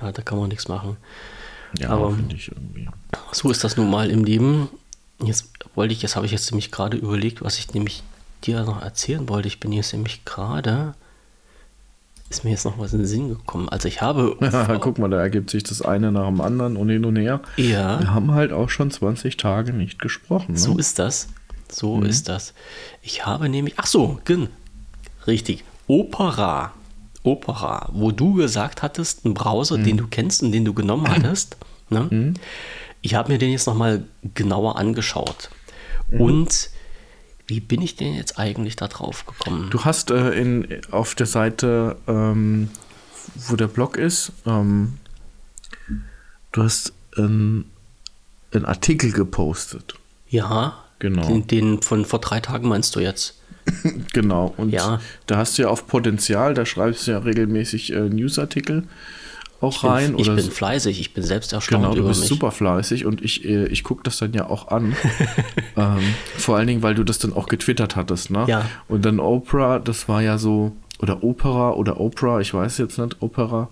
Ja, da kann man nichts machen. Ja, aber finde ich irgendwie. So ist das nun mal im Leben. Jetzt wollte ich, jetzt habe ich jetzt nämlich gerade überlegt, was ich nämlich dir noch erzählen wollte. Ich bin jetzt nämlich gerade ist mir jetzt noch was in den Sinn gekommen. Also ich habe. Guck mal, da ergibt sich das eine nach dem anderen und hin und her. Ja. Wir haben halt auch schon 20 Tage nicht gesprochen. Ne? So ist das. So mhm. ist das. Ich habe nämlich. Ach so, gen, richtig. Opera. Opera, wo du gesagt hattest, ein Browser, mhm. den du kennst und den du genommen hattest. Ne? Mhm. Ich habe mir den jetzt nochmal genauer angeschaut. Mhm. Und wie bin ich denn jetzt eigentlich da drauf gekommen? Du hast äh, in, auf der Seite, ähm, wo der Blog ist, ähm, du hast einen, einen Artikel gepostet. Ja, genau. Den, den, von vor drei Tagen meinst du jetzt? genau. Und ja. da hast du ja auf Potenzial, da schreibst du ja regelmäßig äh, Newsartikel auch ich rein. Bin, ich bin fleißig, ich bin selbst erstaunt. Genau, du bist mich. super fleißig und ich, äh, ich gucke das dann ja auch an. ähm, vor allen Dingen, weil du das dann auch getwittert hattest, ne? Ja. Und dann Oprah, das war ja so, oder Opera oder Oprah, ich weiß jetzt nicht, Opera.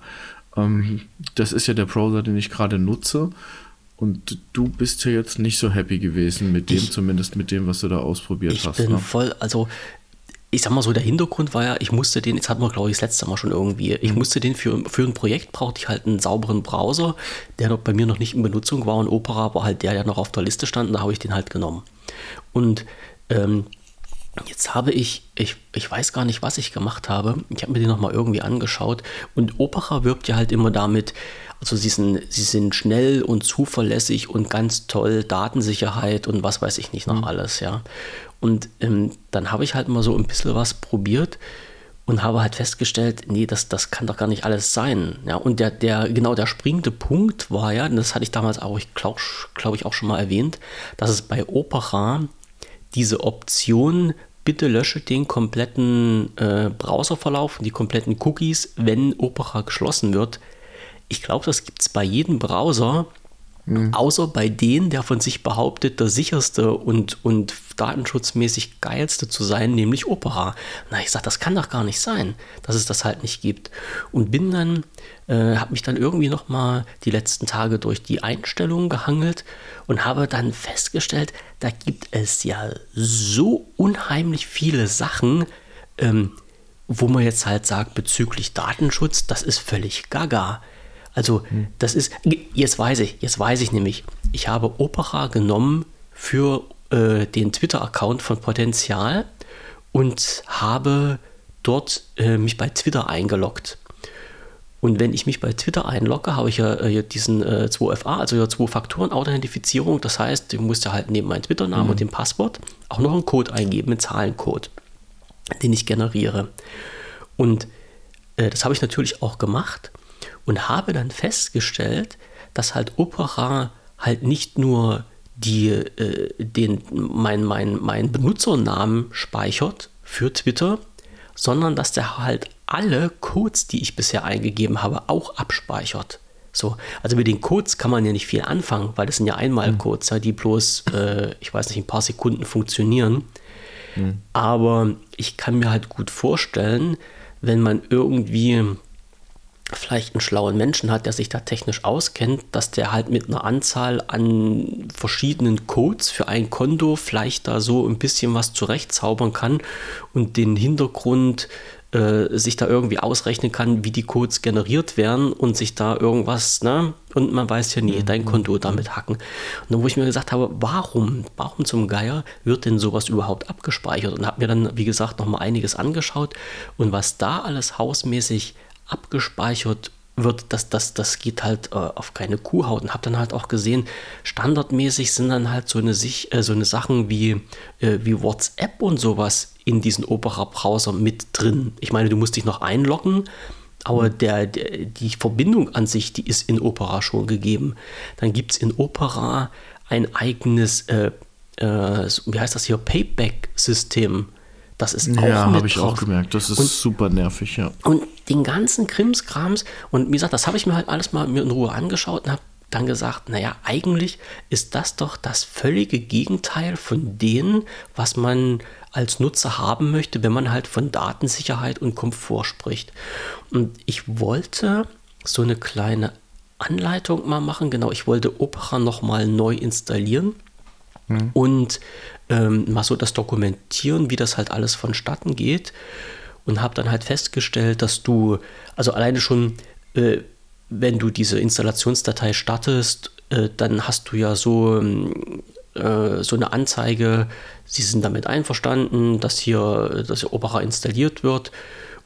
Ähm, das ist ja der Browser, den ich gerade nutze. Und du bist ja jetzt nicht so happy gewesen mit dem, ich, zumindest mit dem, was du da ausprobiert ich hast. Ich bin ne? voll, also ich sag mal so, der Hintergrund war ja, ich musste den, jetzt hatten wir glaube ich das letzte Mal schon irgendwie, ich musste den für, für ein Projekt brauchte ich halt einen sauberen Browser, der noch bei mir noch nicht in Benutzung war und Opera war halt der, der noch auf der Liste stand und da habe ich den halt genommen. Und ähm, Jetzt habe ich, ich, ich weiß gar nicht, was ich gemacht habe. Ich habe mir die nochmal irgendwie angeschaut. Und Opera wirbt ja halt immer damit, also sie sind, sie sind schnell und zuverlässig und ganz toll, Datensicherheit und was weiß ich nicht noch mhm. alles, ja. Und ähm, dann habe ich halt mal so ein bisschen was probiert und habe halt festgestellt, nee, das, das kann doch gar nicht alles sein. Ja, und der, der, genau der springende Punkt war ja, und das hatte ich damals auch, ich glaube glaub ich, auch schon mal erwähnt, dass es bei Opera diese Option, bitte lösche den kompletten äh, Browserverlauf und die kompletten Cookies, wenn Opera geschlossen wird. Ich glaube, das gibt es bei jedem Browser, Mhm. Außer bei denen, der von sich behauptet, der sicherste und, und datenschutzmäßig geilste zu sein, nämlich Opera. Na, ich sage, das kann doch gar nicht sein, dass es das halt nicht gibt. Und bin dann, äh, habe mich dann irgendwie nochmal die letzten Tage durch die Einstellungen gehangelt und habe dann festgestellt, da gibt es ja so unheimlich viele Sachen, ähm, wo man jetzt halt sagt, bezüglich Datenschutz, das ist völlig gaga. Also hm. das ist, jetzt weiß ich, jetzt weiß ich nämlich, ich habe Opera genommen für äh, den Twitter-Account von Potenzial und habe dort äh, mich bei Twitter eingeloggt. Und wenn ich mich bei Twitter einlogge, habe ich ja äh, diesen äh, 2FA, also ja Zwei-Faktoren-Authentifizierung. Das heißt, ich musste halt neben meinem Twitter-Namen mhm. und dem Passwort auch noch einen Code eingeben, einen Zahlencode, den ich generiere. Und äh, das habe ich natürlich auch gemacht und habe dann festgestellt, dass halt Opera halt nicht nur die, äh, den, mein, mein, mein Benutzernamen speichert für Twitter, sondern dass der halt alle Codes, die ich bisher eingegeben habe, auch abspeichert. So, also mit den Codes kann man ja nicht viel anfangen, weil das sind ja Einmalcodes, ja, die bloß, äh, ich weiß nicht, ein paar Sekunden funktionieren. Mhm. Aber ich kann mir halt gut vorstellen, wenn man irgendwie vielleicht einen schlauen Menschen hat, der sich da technisch auskennt, dass der halt mit einer Anzahl an verschiedenen Codes für ein Konto vielleicht da so ein bisschen was zurechtzaubern kann und den Hintergrund äh, sich da irgendwie ausrechnen kann, wie die Codes generiert werden und sich da irgendwas, ne? Und man weiß ja nie, mhm. dein Konto damit hacken. Und dann, wo ich mir gesagt habe, warum, warum zum Geier wird denn sowas überhaupt abgespeichert? Und habe mir dann, wie gesagt, nochmal einiges angeschaut und was da alles hausmäßig abgespeichert wird, das, das, das geht halt äh, auf keine Kuhhaut. Und habe dann halt auch gesehen, standardmäßig sind dann halt so eine, sich, äh, so eine Sachen wie, äh, wie WhatsApp und sowas in diesen Opera-Browser mit drin. Ich meine, du musst dich noch einloggen, aber mhm. der, der, die Verbindung an sich, die ist in Opera schon gegeben. Dann gibt es in Opera ein eigenes, äh, äh, wie heißt das hier, Payback-System. Das ist auch Ja, habe ich drauf. auch gemerkt. Das ist und, super nervig, ja. Und den ganzen Krimskrams, und wie gesagt, das habe ich mir halt alles mal in Ruhe angeschaut und habe dann gesagt, naja, eigentlich ist das doch das völlige Gegenteil von dem, was man als Nutzer haben möchte, wenn man halt von Datensicherheit und Komfort spricht. Und ich wollte so eine kleine Anleitung mal machen. Genau, ich wollte Opera nochmal neu installieren mhm. und ähm, mal so das dokumentieren, wie das halt alles vonstatten geht. Und habe dann halt festgestellt, dass du, also alleine schon, äh, wenn du diese Installationsdatei startest, äh, dann hast du ja so, äh, so eine Anzeige, sie sind damit einverstanden, dass hier, dass hier Opera installiert wird.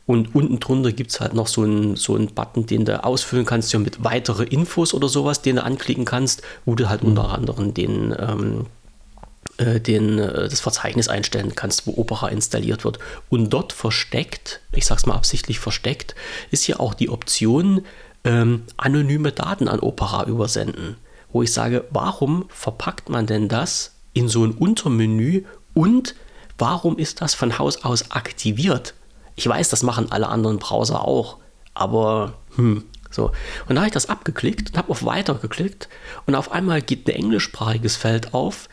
Und unten drunter gibt es halt noch so einen, so einen Button, den du ausfüllen kannst, ja mit weitere Infos oder sowas, den du anklicken kannst, wo du halt mhm. unter anderem den, ähm, äh, den, äh, das Verzeichnis einstellen kannst, wo Opera installiert wird. Und dort versteckt, ich sage es mal absichtlich versteckt, ist hier auch die Option ähm, anonyme Daten an Opera übersenden. Wo ich sage, warum verpackt man denn das in so ein Untermenü und warum ist das von Haus aus aktiviert? Ich weiß, das machen alle anderen Browser auch, aber hm, so. Und da habe ich das abgeklickt und habe auf Weiter geklickt und auf einmal geht ein englischsprachiges Feld auf,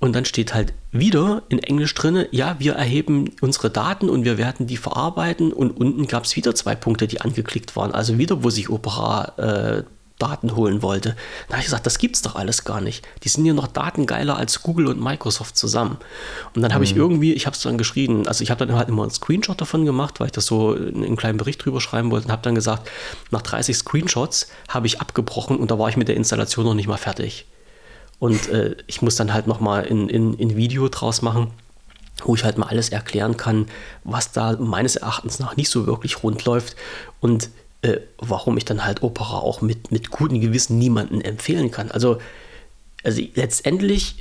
und dann steht halt wieder in Englisch drin, ja, wir erheben unsere Daten und wir werden die verarbeiten. Und unten gab es wieder zwei Punkte, die angeklickt waren. Also wieder, wo sich Opera äh, Daten holen wollte. Da habe ich gesagt, das gibt's doch alles gar nicht. Die sind ja noch datengeiler als Google und Microsoft zusammen. Und dann habe mhm. ich irgendwie, ich habe es dann geschrieben, also ich habe dann halt immer einen Screenshot davon gemacht, weil ich das so in einen kleinen Bericht drüber schreiben wollte und habe dann gesagt, nach 30 Screenshots habe ich abgebrochen und da war ich mit der Installation noch nicht mal fertig. Und äh, ich muss dann halt nochmal ein in, in Video draus machen. wo ich halt mal alles erklären kann, was da meines Erachtens nach nicht so wirklich rund läuft und äh, warum ich dann halt Opera auch mit, mit gutem Gewissen niemanden empfehlen kann. Also, also letztendlich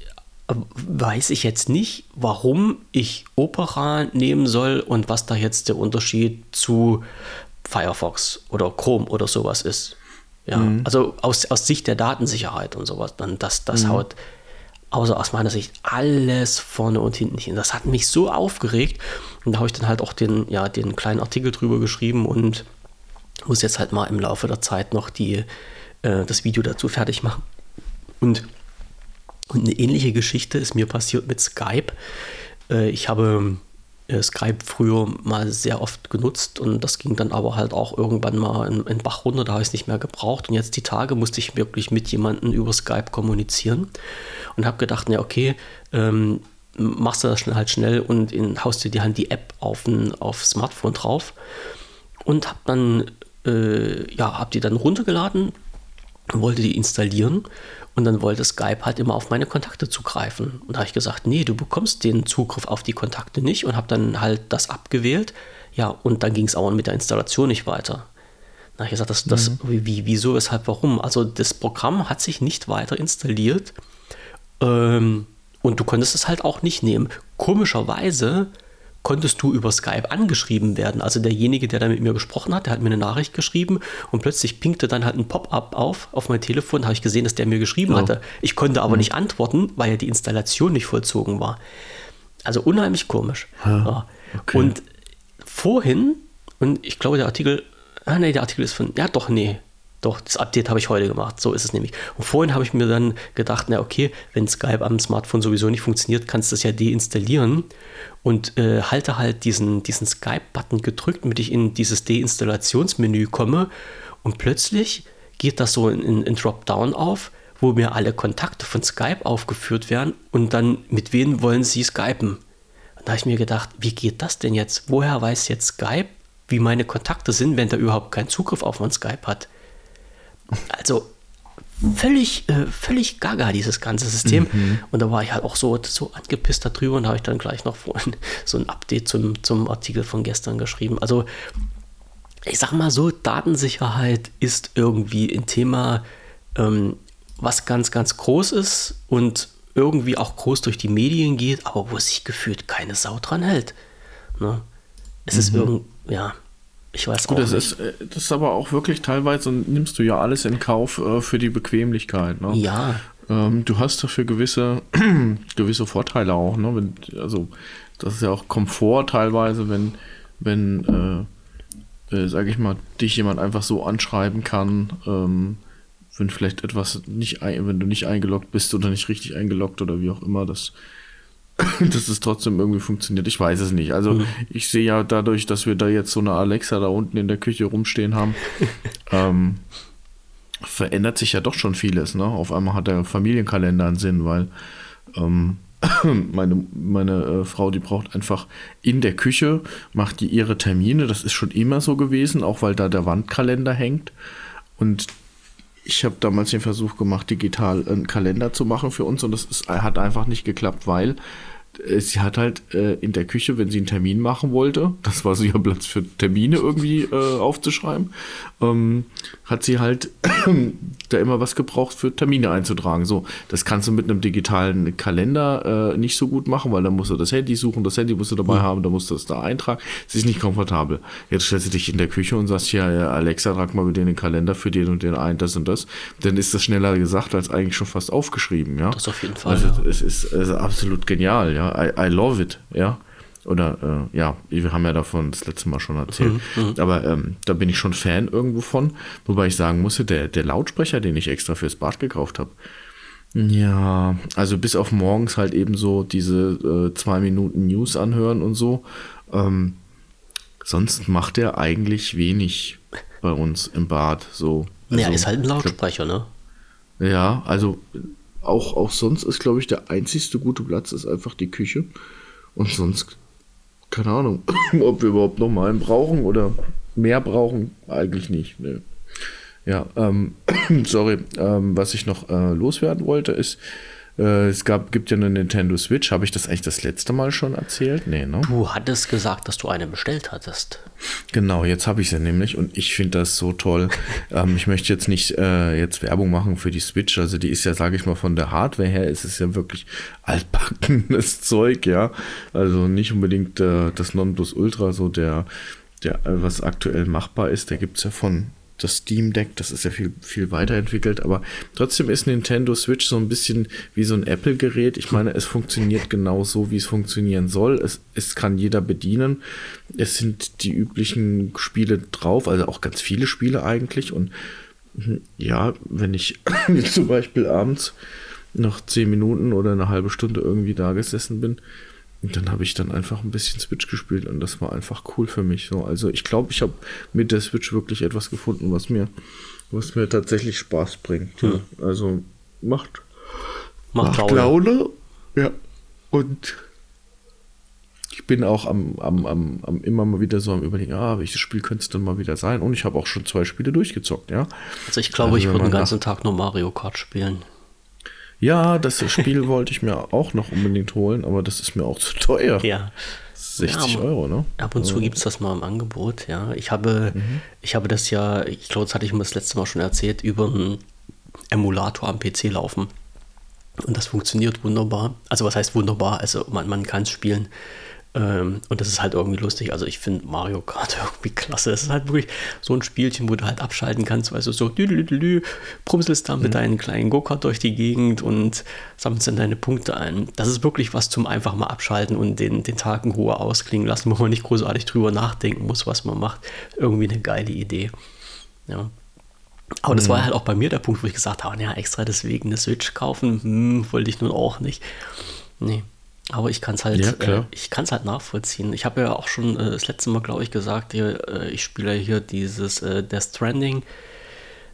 weiß ich jetzt nicht, warum ich Opera nehmen soll und was da jetzt der Unterschied zu Firefox oder Chrome oder sowas ist. Ja, mhm. also aus, aus Sicht der Datensicherheit und sowas, dann das, das mhm. haut außer aus meiner Sicht alles vorne und hinten hin. Das hat mich so aufgeregt und da habe ich dann halt auch den, ja, den kleinen Artikel drüber geschrieben und muss jetzt halt mal im Laufe der Zeit noch die, äh, das Video dazu fertig machen. Und und eine ähnliche Geschichte ist mir passiert mit Skype. Äh, ich habe Skype früher mal sehr oft genutzt und das ging dann aber halt auch irgendwann mal in, in Bach runter, da habe ich es nicht mehr gebraucht. Und jetzt die Tage musste ich wirklich mit jemandem über Skype kommunizieren und habe gedacht, ja, okay, ähm, machst du das schnell, halt schnell und in, haust dir die Hand die App auf ein auf Smartphone drauf und habe dann, äh, ja, habe die dann runtergeladen, wollte die installieren und dann wollte Skype halt immer auf meine Kontakte zugreifen. Und da habe ich gesagt, nee, du bekommst den Zugriff auf die Kontakte nicht und habe dann halt das abgewählt. Ja, und dann ging es auch mit der Installation nicht weiter. Da habe ich gesagt, das, das, mhm. wie, wieso, weshalb, warum? Also das Programm hat sich nicht weiter installiert ähm, und du konntest es halt auch nicht nehmen. Komischerweise konntest du über Skype angeschrieben werden. Also derjenige, der da mit mir gesprochen hat, der hat mir eine Nachricht geschrieben und plötzlich pinkte dann halt ein Pop-up auf auf mein Telefon. Da habe ich gesehen, dass der mir geschrieben oh. hatte. Ich konnte aber mhm. nicht antworten, weil ja die Installation nicht vollzogen war. Also unheimlich komisch. Ja, okay. Und vorhin, und ich glaube, der Artikel, ah nee, der Artikel ist von, ja doch, nee, doch, das Update habe ich heute gemacht. So ist es nämlich. Und vorhin habe ich mir dann gedacht, na okay, wenn Skype am Smartphone sowieso nicht funktioniert, kannst du es ja deinstallieren und äh, halte halt diesen, diesen Skype-Button gedrückt, damit ich in dieses Deinstallationsmenü komme. Und plötzlich geht das so in, in, in Dropdown auf, wo mir alle Kontakte von Skype aufgeführt werden und dann mit wem wollen sie skypen. Und da habe ich mir gedacht, wie geht das denn jetzt? Woher weiß jetzt Skype, wie meine Kontakte sind, wenn der überhaupt keinen Zugriff auf mein Skype hat? Also völlig, äh, völlig gaga, dieses ganze System. Mhm. Und da war ich halt auch so, so angepisst darüber und habe ich dann gleich noch vorhin so ein Update zum, zum Artikel von gestern geschrieben. Also, ich sag mal so, Datensicherheit ist irgendwie ein Thema, ähm, was ganz, ganz groß ist und irgendwie auch groß durch die Medien geht, aber wo sich gefühlt keine Sau dran hält. Ne? Es mhm. ist irgendwie, ja, ich weiß Gut, auch das nicht. Ist, äh, das ist aber auch wirklich teilweise, nimmst du ja alles in Kauf äh, für die Bequemlichkeit. Ne? Ja. Ähm, du hast dafür gewisse, gewisse Vorteile auch. Ne? Wenn, also, das ist ja auch Komfort teilweise, wenn, wenn äh, äh, sage ich mal, dich jemand einfach so anschreiben kann, ähm, wenn vielleicht etwas nicht, wenn du nicht eingeloggt bist oder nicht richtig eingeloggt oder wie auch immer, das dass es trotzdem irgendwie funktioniert. Ich weiß es nicht. Also mhm. ich sehe ja dadurch, dass wir da jetzt so eine Alexa da unten in der Küche rumstehen haben, ähm, verändert sich ja doch schon vieles. Ne? Auf einmal hat der Familienkalender einen Sinn, weil ähm, meine, meine äh, Frau, die braucht einfach in der Küche, macht die ihre Termine. Das ist schon immer so gewesen, auch weil da der Wandkalender hängt. Und ich habe damals den Versuch gemacht, digital einen Kalender zu machen für uns und das ist, hat einfach nicht geklappt, weil sie hat halt äh, in der Küche, wenn sie einen Termin machen wollte, das war so ihr Platz für Termine irgendwie äh, aufzuschreiben, ähm, hat sie halt da immer was gebraucht für Termine einzutragen. So, das kannst du mit einem digitalen Kalender äh, nicht so gut machen, weil dann musst du das Handy suchen, das Handy musst du dabei mhm. haben, da musst du das da eintragen. Es ist nicht komfortabel. Jetzt stellst du dich in der Küche und sagst, ja, Alexa, trag mal bitte den Kalender für den und den ein, das und das. Dann ist das schneller gesagt als eigentlich schon fast aufgeschrieben, ja. Das auf jeden Fall. Also ja. es ist, es ist absolut genial, ja. I, I love it, ja. Oder äh, ja, wir haben ja davon das letzte Mal schon erzählt. Mhm, mhm, Aber ähm, da bin ich schon Fan irgendwo von. Wobei ich sagen musste, der, der Lautsprecher, den ich extra fürs Bad gekauft habe, ja, also bis auf morgens halt eben so diese äh, zwei Minuten News anhören und so. Ähm, sonst macht er eigentlich wenig bei uns im Bad. So. Also, ja, ist halt ein Lautsprecher, ne? Ja, also auch, auch sonst ist, glaube ich, der einzigste gute Platz ist einfach die Küche. Und sonst keine Ahnung, ob wir überhaupt noch mal einen brauchen oder mehr brauchen. Eigentlich nicht. Ne. Ja, ähm, sorry, ähm, was ich noch äh, loswerden wollte, ist, es gab, gibt ja eine Nintendo Switch. Habe ich das eigentlich das letzte Mal schon erzählt? Nee, ne? Du hattest gesagt, dass du eine bestellt hattest. Genau, jetzt habe ich sie nämlich und ich finde das so toll. ähm, ich möchte jetzt nicht äh, jetzt Werbung machen für die Switch. Also die ist ja, sage ich mal, von der Hardware her ist es ja wirklich altbackenes Zeug, ja. Also nicht unbedingt äh, das Nonplusultra, so der, der, äh, was aktuell machbar ist. Da gibt es ja von das Steam Deck, das ist ja viel, viel weiterentwickelt, aber trotzdem ist Nintendo Switch so ein bisschen wie so ein Apple-Gerät. Ich meine, es funktioniert genau so, wie es funktionieren soll. Es, es kann jeder bedienen. Es sind die üblichen Spiele drauf, also auch ganz viele Spiele eigentlich. Und hm, ja, wenn ich zum Beispiel abends noch zehn Minuten oder eine halbe Stunde irgendwie da gesessen bin, dann habe ich dann einfach ein bisschen Switch gespielt und das war einfach cool für mich. So. Also ich glaube, ich habe mit der Switch wirklich etwas gefunden, was mir, was mir tatsächlich Spaß bringt. Hm. Ja. Also macht, macht, macht Laune. Ja. Und ich bin auch am, am, am, am immer mal wieder so am überlegen, ah, welches Spiel könnte es denn mal wieder sein? Und ich habe auch schon zwei Spiele durchgezockt, ja. Also ich glaube, also, ich würde den ganzen Tag nur Mario Kart spielen. Ja, das Spiel wollte ich mir auch noch unbedingt holen, aber das ist mir auch zu teuer. Ja. 60 ja, Euro, ne? Ab und zu gibt es das mal im Angebot, ja. Ich habe, mhm. ich habe das ja, ich glaube, das hatte ich mir das letzte Mal schon erzählt, über einen Emulator am PC laufen. Und das funktioniert wunderbar. Also was heißt wunderbar? Also man, man kann es spielen. Ähm, und das ist halt irgendwie lustig. Also ich finde Mario Kart irgendwie klasse. Es ist halt wirklich so ein Spielchen, wo du halt abschalten kannst, weil du so dü prumselst da mit mhm. deinen kleinen Go-Kart durch die Gegend und sammelst dann deine Punkte ein. Das ist wirklich was zum einfach mal abschalten und den, den Tag in Ruhe ausklingen lassen, wo man nicht großartig drüber nachdenken muss, was man macht. Irgendwie eine geile Idee. Ja. Aber das mhm. war halt auch bei mir der Punkt, wo ich gesagt habe, ja, extra deswegen eine Switch kaufen, hm, wollte ich nun auch nicht. Nee. Aber ich kann es halt, ja, äh, ich kann es halt nachvollziehen. Ich habe ja auch schon äh, das letzte Mal, glaube ich, gesagt, hier, äh, ich spiele hier dieses äh, Death Stranding,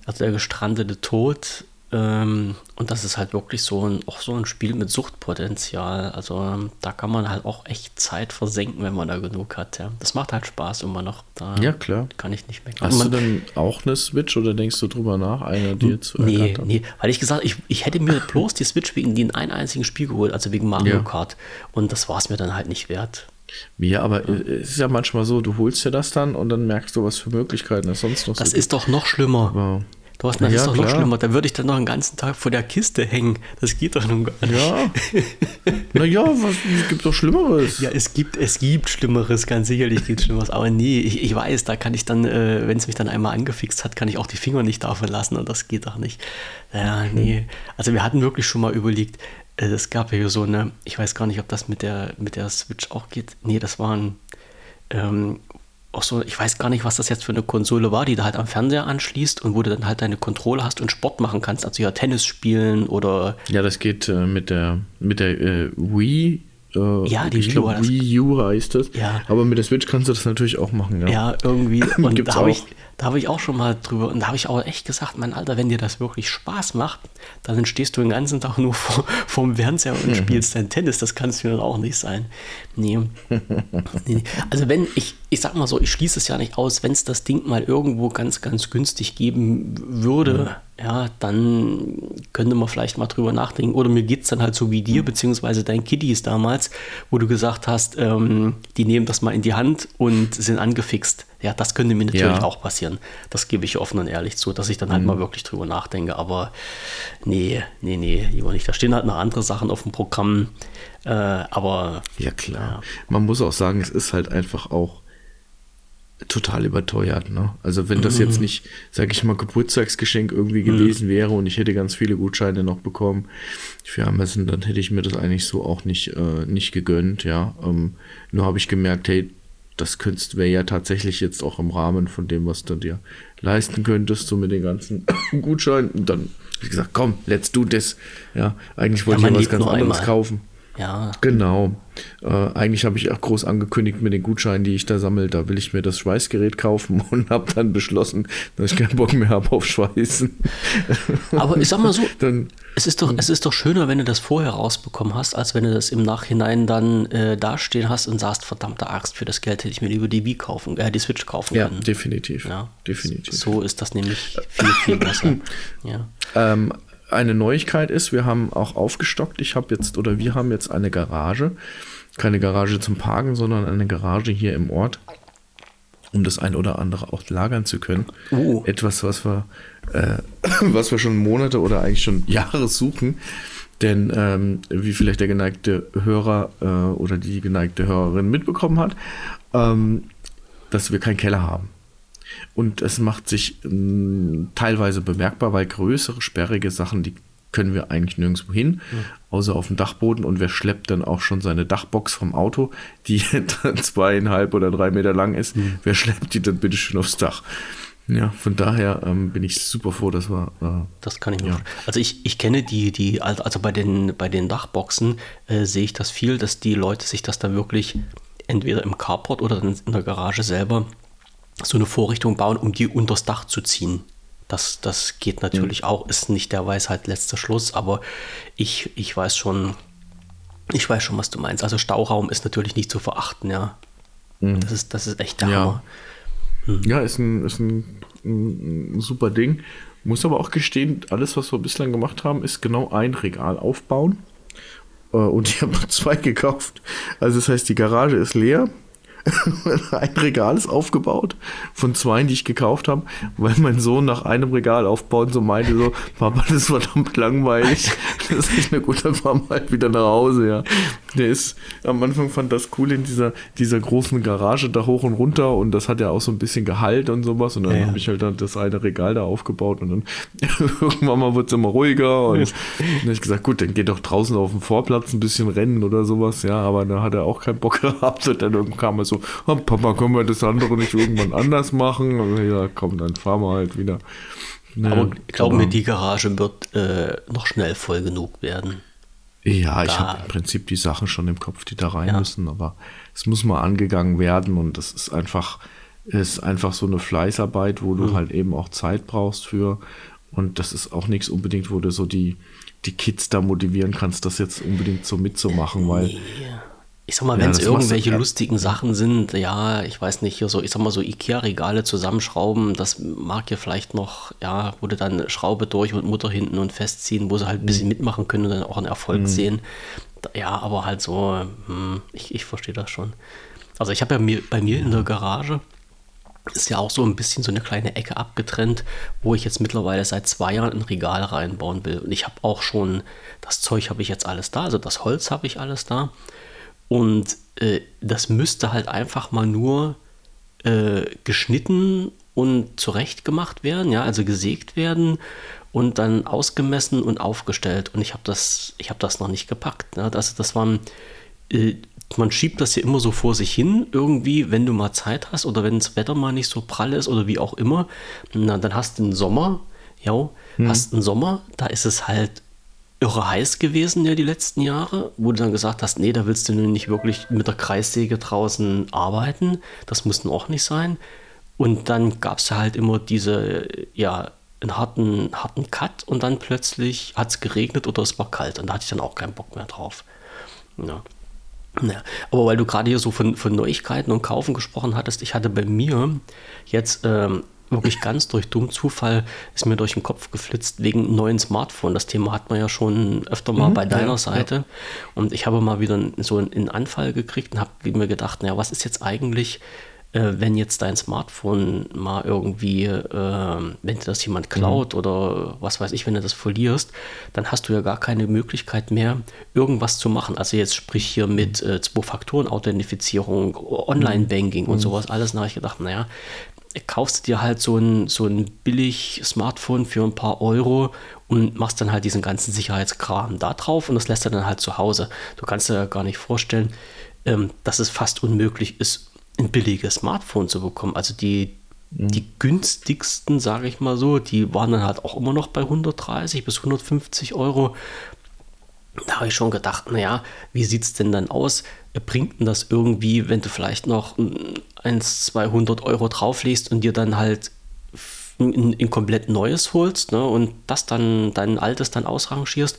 also der gestrandete Tod. Ähm, und das ist halt wirklich so ein, auch so ein Spiel mit Suchtpotenzial. Also ähm, da kann man halt auch echt Zeit versenken, wenn man da genug hat. Ja. Das macht halt Spaß immer noch. Da ja, klar. Kann ich nicht mehr. Hast man, du denn auch eine Switch oder denkst du drüber nach, eine dir zu Nee, nee, weil ich gesagt ich, ich hätte mir bloß die Switch wegen dem einen einzigen Spiel geholt, also wegen Mario ja. Kart. Und das war es mir dann halt nicht wert. Ja, aber ja. es ist ja manchmal so, du holst dir das dann und dann merkst du, was für Möglichkeiten es sonst noch Das so ist doch noch schlimmer. Wow. Thorsten, das ja, ist doch klar. noch schlimmer. Da würde ich dann noch einen ganzen Tag vor der Kiste hängen. Das geht doch nun gar nicht. Ja. naja, es gibt doch Schlimmeres. Ja, es gibt, es gibt Schlimmeres, ganz sicherlich gibt es Schlimmeres. Aber nee, ich, ich weiß, da kann ich dann, äh, wenn es mich dann einmal angefixt hat, kann ich auch die Finger nicht davon lassen und das geht doch nicht. Ja, nee. Also wir hatten wirklich schon mal überlegt, äh, es gab ja so eine, ich weiß gar nicht, ob das mit der, mit der Switch auch geht. Nee, das waren ähm, auch so, ich weiß gar nicht, was das jetzt für eine Konsole war, die du halt am Fernseher anschließt und wo du dann halt deine Kontrolle hast und Sport machen kannst, also ja Tennis spielen oder. Ja, das geht äh, mit der mit der äh, Wii äh, ja, die ich Wii U heißt das. Ja. Aber mit der Switch kannst du das natürlich auch machen. Ja, ja irgendwie. Und da habe ich, hab ich auch schon mal drüber. Und da habe ich auch echt gesagt, mein Alter, wenn dir das wirklich Spaß macht, dann stehst du den ganzen Tag nur vor, vorm Fernseher und spielst dein Tennis. Das kann es mir dann auch nicht sein. Nee. nee. Also wenn, ich, ich sag mal so, ich schließe es ja nicht aus, wenn es das Ding mal irgendwo ganz, ganz günstig geben würde. Mhm ja, dann könnte man vielleicht mal drüber nachdenken. Oder mir geht es dann halt so wie dir, mhm. beziehungsweise dein Kitties damals, wo du gesagt hast, ähm, die nehmen das mal in die Hand und sind angefixt. Ja, das könnte mir natürlich ja. auch passieren. Das gebe ich offen und ehrlich zu, dass ich dann halt mhm. mal wirklich drüber nachdenke. Aber nee, nee, nee, lieber nicht. Da stehen halt noch andere Sachen auf dem Programm. Äh, aber. Ja, klar. Ja. Man muss auch sagen, es ist halt einfach auch total überteuert. Ne? Also wenn das jetzt mhm. nicht, sage ich mal, Geburtstagsgeschenk irgendwie mhm. gewesen wäre und ich hätte ganz viele Gutscheine noch bekommen für Amazon, dann hätte ich mir das eigentlich so auch nicht, äh, nicht gegönnt. Ja, ähm, nur habe ich gemerkt, hey, das könntest wäre ja tatsächlich jetzt auch im Rahmen von dem, was du dir leisten könntest, so mit den ganzen Gutscheinen. Und dann habe ich gesagt, komm, let's do this. Ja, eigentlich wollte ja, ich was ganz anderes einmal. kaufen. Ja. Genau. Äh, eigentlich habe ich auch groß angekündigt mit den Gutscheinen, die ich da sammle, da will ich mir das Schweißgerät kaufen und habe dann beschlossen, dass ich keinen Bock mehr habe auf Schweißen. Aber ich sag mal so, dann, es, ist doch, es ist doch schöner, wenn du das vorher rausbekommen hast, als wenn du das im Nachhinein dann äh, dastehen hast und sagst, verdammte Axt, für das Geld hätte ich mir lieber die Wii kaufen, äh, die Switch kaufen können. Ja, definitiv. Ja, definitiv. So ist das nämlich viel, viel besser. ja. Ähm, eine Neuigkeit ist, wir haben auch aufgestockt. Ich habe jetzt, oder wir haben jetzt eine Garage. Keine Garage zum Parken, sondern eine Garage hier im Ort, um das ein oder andere auch lagern zu können. Oh. Etwas, was wir, äh, was wir schon Monate oder eigentlich schon Jahre suchen. Denn ähm, wie vielleicht der geneigte Hörer äh, oder die geneigte Hörerin mitbekommen hat, ähm, dass wir keinen Keller haben. Und es macht sich mh, teilweise bemerkbar, weil größere, sperrige Sachen, die können wir eigentlich nirgendwo hin, außer auf dem Dachboden. Und wer schleppt dann auch schon seine Dachbox vom Auto, die dann zweieinhalb oder drei Meter lang ist, wer schleppt die dann bitte schön aufs Dach? Ja, von daher ähm, bin ich super froh, dass wir. Äh, Das kann ich mir Ja. Also ich, ich kenne die, die, also bei den, bei den Dachboxen äh, sehe ich das viel, dass die Leute sich das dann wirklich entweder im Carport oder in der Garage selber so eine Vorrichtung bauen, um die unters Dach zu ziehen. Das, das geht natürlich auch, ist nicht der Weisheit letzter Schluss, aber ich, ich weiß schon, ich weiß schon, was du meinst. Also Stauraum ist natürlich nicht zu verachten, ja. Das ist, das ist echt der Ja. Hammer. Ja, ist ein, ist ein, ein, ein super Ding. Muss aber auch gestehen, alles, was wir bislang gemacht haben, ist genau ein Regal aufbauen. Äh, Und ich habe noch zwei gekauft. Also das heißt, die Garage ist leer. ein Regal ist aufgebaut von zwei, die ich gekauft habe, weil mein Sohn nach einem Regal aufbauen so meinte so, Papa, das ist verdammt langweilig. Das ist eine gute, dann fahren wir halt wieder nach Hause, ja. Der ist, am Anfang fand das cool in dieser, dieser großen Garage da hoch und runter und das hat ja auch so ein bisschen Gehalt und sowas und dann Ja, ja. habe ich halt dann das eine Regal da aufgebaut und dann irgendwann mal wird es immer ruhiger und dann habe ich gesagt, gut, dann geht doch draußen auf dem Vorplatz ein bisschen rennen oder sowas, ja, aber da hat er auch keinen Bock gehabt und dann kam er so, oh, Papa, können wir das andere nicht irgendwann anders machen? Ja, komm, dann fahren wir halt wieder. Ne, Aber glaub mir, aber- die Garage wird äh, noch schnell voll genug werden. Ja, ich habe im Prinzip die Sachen schon im Kopf, die da rein Ja. müssen, aber es muss mal angegangen werden und das ist einfach, ist einfach so eine Fleißarbeit, wo Mhm. du halt eben auch Zeit brauchst für und das ist auch nichts unbedingt, wo du so die, die Kids da motivieren kannst, das jetzt unbedingt so mitzumachen, weil Ich sag mal, Ja, wenn es du- irgendwelche ja. lustigen Sachen sind, ja, ich weiß nicht, hier so, ich sag mal so Ikea-Regale zusammenschrauben, das mag ja vielleicht noch, ja, wo du dann Schraube durch und Mutter hinten und festziehen, wo sie halt ein Mhm. bisschen mitmachen können und dann auch einen Erfolg sehen. Da- Ja, aber halt so, hm, ich, ich verstehe das schon. Also ich habe ja mir, bei mir in der Garage ist ja auch so ein bisschen so eine kleine Ecke abgetrennt, wo ich jetzt mittlerweile seit zwei Jahren ein Regal reinbauen will. Und ich habe auch schon, das Zeug habe ich jetzt alles da, also das Holz habe ich alles da. Und äh, das müsste halt einfach mal nur äh, geschnitten und zurecht gemacht werden, ja, also gesägt werden und dann ausgemessen und aufgestellt. Und ich habe das, ich habe das noch nicht gepackt. Ne? Das, das waren, äh, man schiebt das ja immer so vor sich hin, irgendwie, wenn du mal Zeit hast oder wenn das Wetter mal nicht so prall ist oder wie auch immer. Na, dann hast du einen Sommer, ja, hast einen Sommer, da ist es halt irre heiß gewesen, ja, die letzten Jahre, wo du dann gesagt hast, nee, da willst du nicht wirklich mit der Kreissäge draußen arbeiten. Das muss nun auch nicht sein. Und dann gab es halt immer diese, ja, einen harten, harten Cut und dann plötzlich hat es geregnet oder es war kalt und da hatte ich dann auch keinen Bock mehr drauf. Ja. Ja, aber weil du gerade hier so von, von Neuigkeiten und Kaufen gesprochen hattest, ich hatte bei mir jetzt ähm, wirklich ganz durch dummen Zufall ist mir durch den Kopf geflitzt wegen neuen Smartphone. Das Thema hat man ja schon öfter mal bei deiner ja, Seite. Und ich habe mal wieder so einen, Anfall gekriegt und habe mir gedacht, naja, was ist jetzt eigentlich, äh, wenn jetzt dein Smartphone mal irgendwie, äh, wenn dir das jemand klaut oder was weiß ich, wenn du das verlierst, dann hast du ja gar keine Möglichkeit mehr, irgendwas zu machen. Also jetzt sprich hier mit äh, Zwei-Faktoren-Authentifizierung, Online-Banking und sowas alles. Da habe ich gedacht, naja, kaufst du dir halt so ein, so ein billig Smartphone für ein paar Euro und machst dann halt diesen ganzen Sicherheitskram da drauf und das lässt du dann halt zu Hause. Du kannst dir ja gar nicht vorstellen, ähm, dass es fast unmöglich ist, ein billiges Smartphone zu bekommen. Also die, die günstigsten, sage ich mal so, die waren dann halt auch immer noch bei 130 bis 150 Euro. Da habe ich schon gedacht, naja, wie sieht es denn dann aus? Bringt denn das irgendwie, wenn du vielleicht noch 1, 200 Euro drauflegst und dir dann halt ein, ein komplett neues holst ne, und das dann dein altes dann ausrangierst?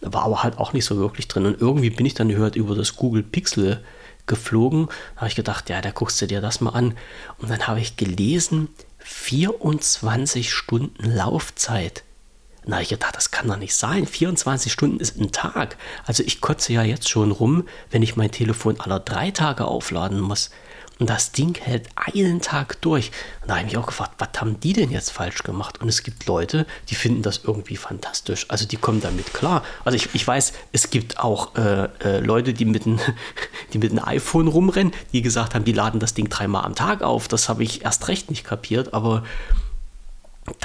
War aber halt auch nicht so wirklich drin. Und irgendwie bin ich dann gehört über das Google Pixel geflogen. Da habe ich gedacht, ja, da guckst du dir das mal an. Und dann habe ich gelesen, 24 Stunden Laufzeit. Na, ich dachte, das kann doch nicht sein. 24 Stunden ist ein Tag. Also ich kotze ja jetzt schon rum, wenn ich mein Telefon alle drei Tage aufladen muss. Und das Ding hält einen Tag durch. Und da habe ich mich auch gefragt, was haben die denn jetzt falsch gemacht? Und es gibt Leute, die finden das irgendwie fantastisch. Also die kommen damit klar. Also ich, ich weiß, es gibt auch äh, äh, Leute, die mit, ein, die mit einem iPhone rumrennen, die gesagt haben, die laden das Ding dreimal am Tag auf. Das habe ich erst recht nicht kapiert. Aber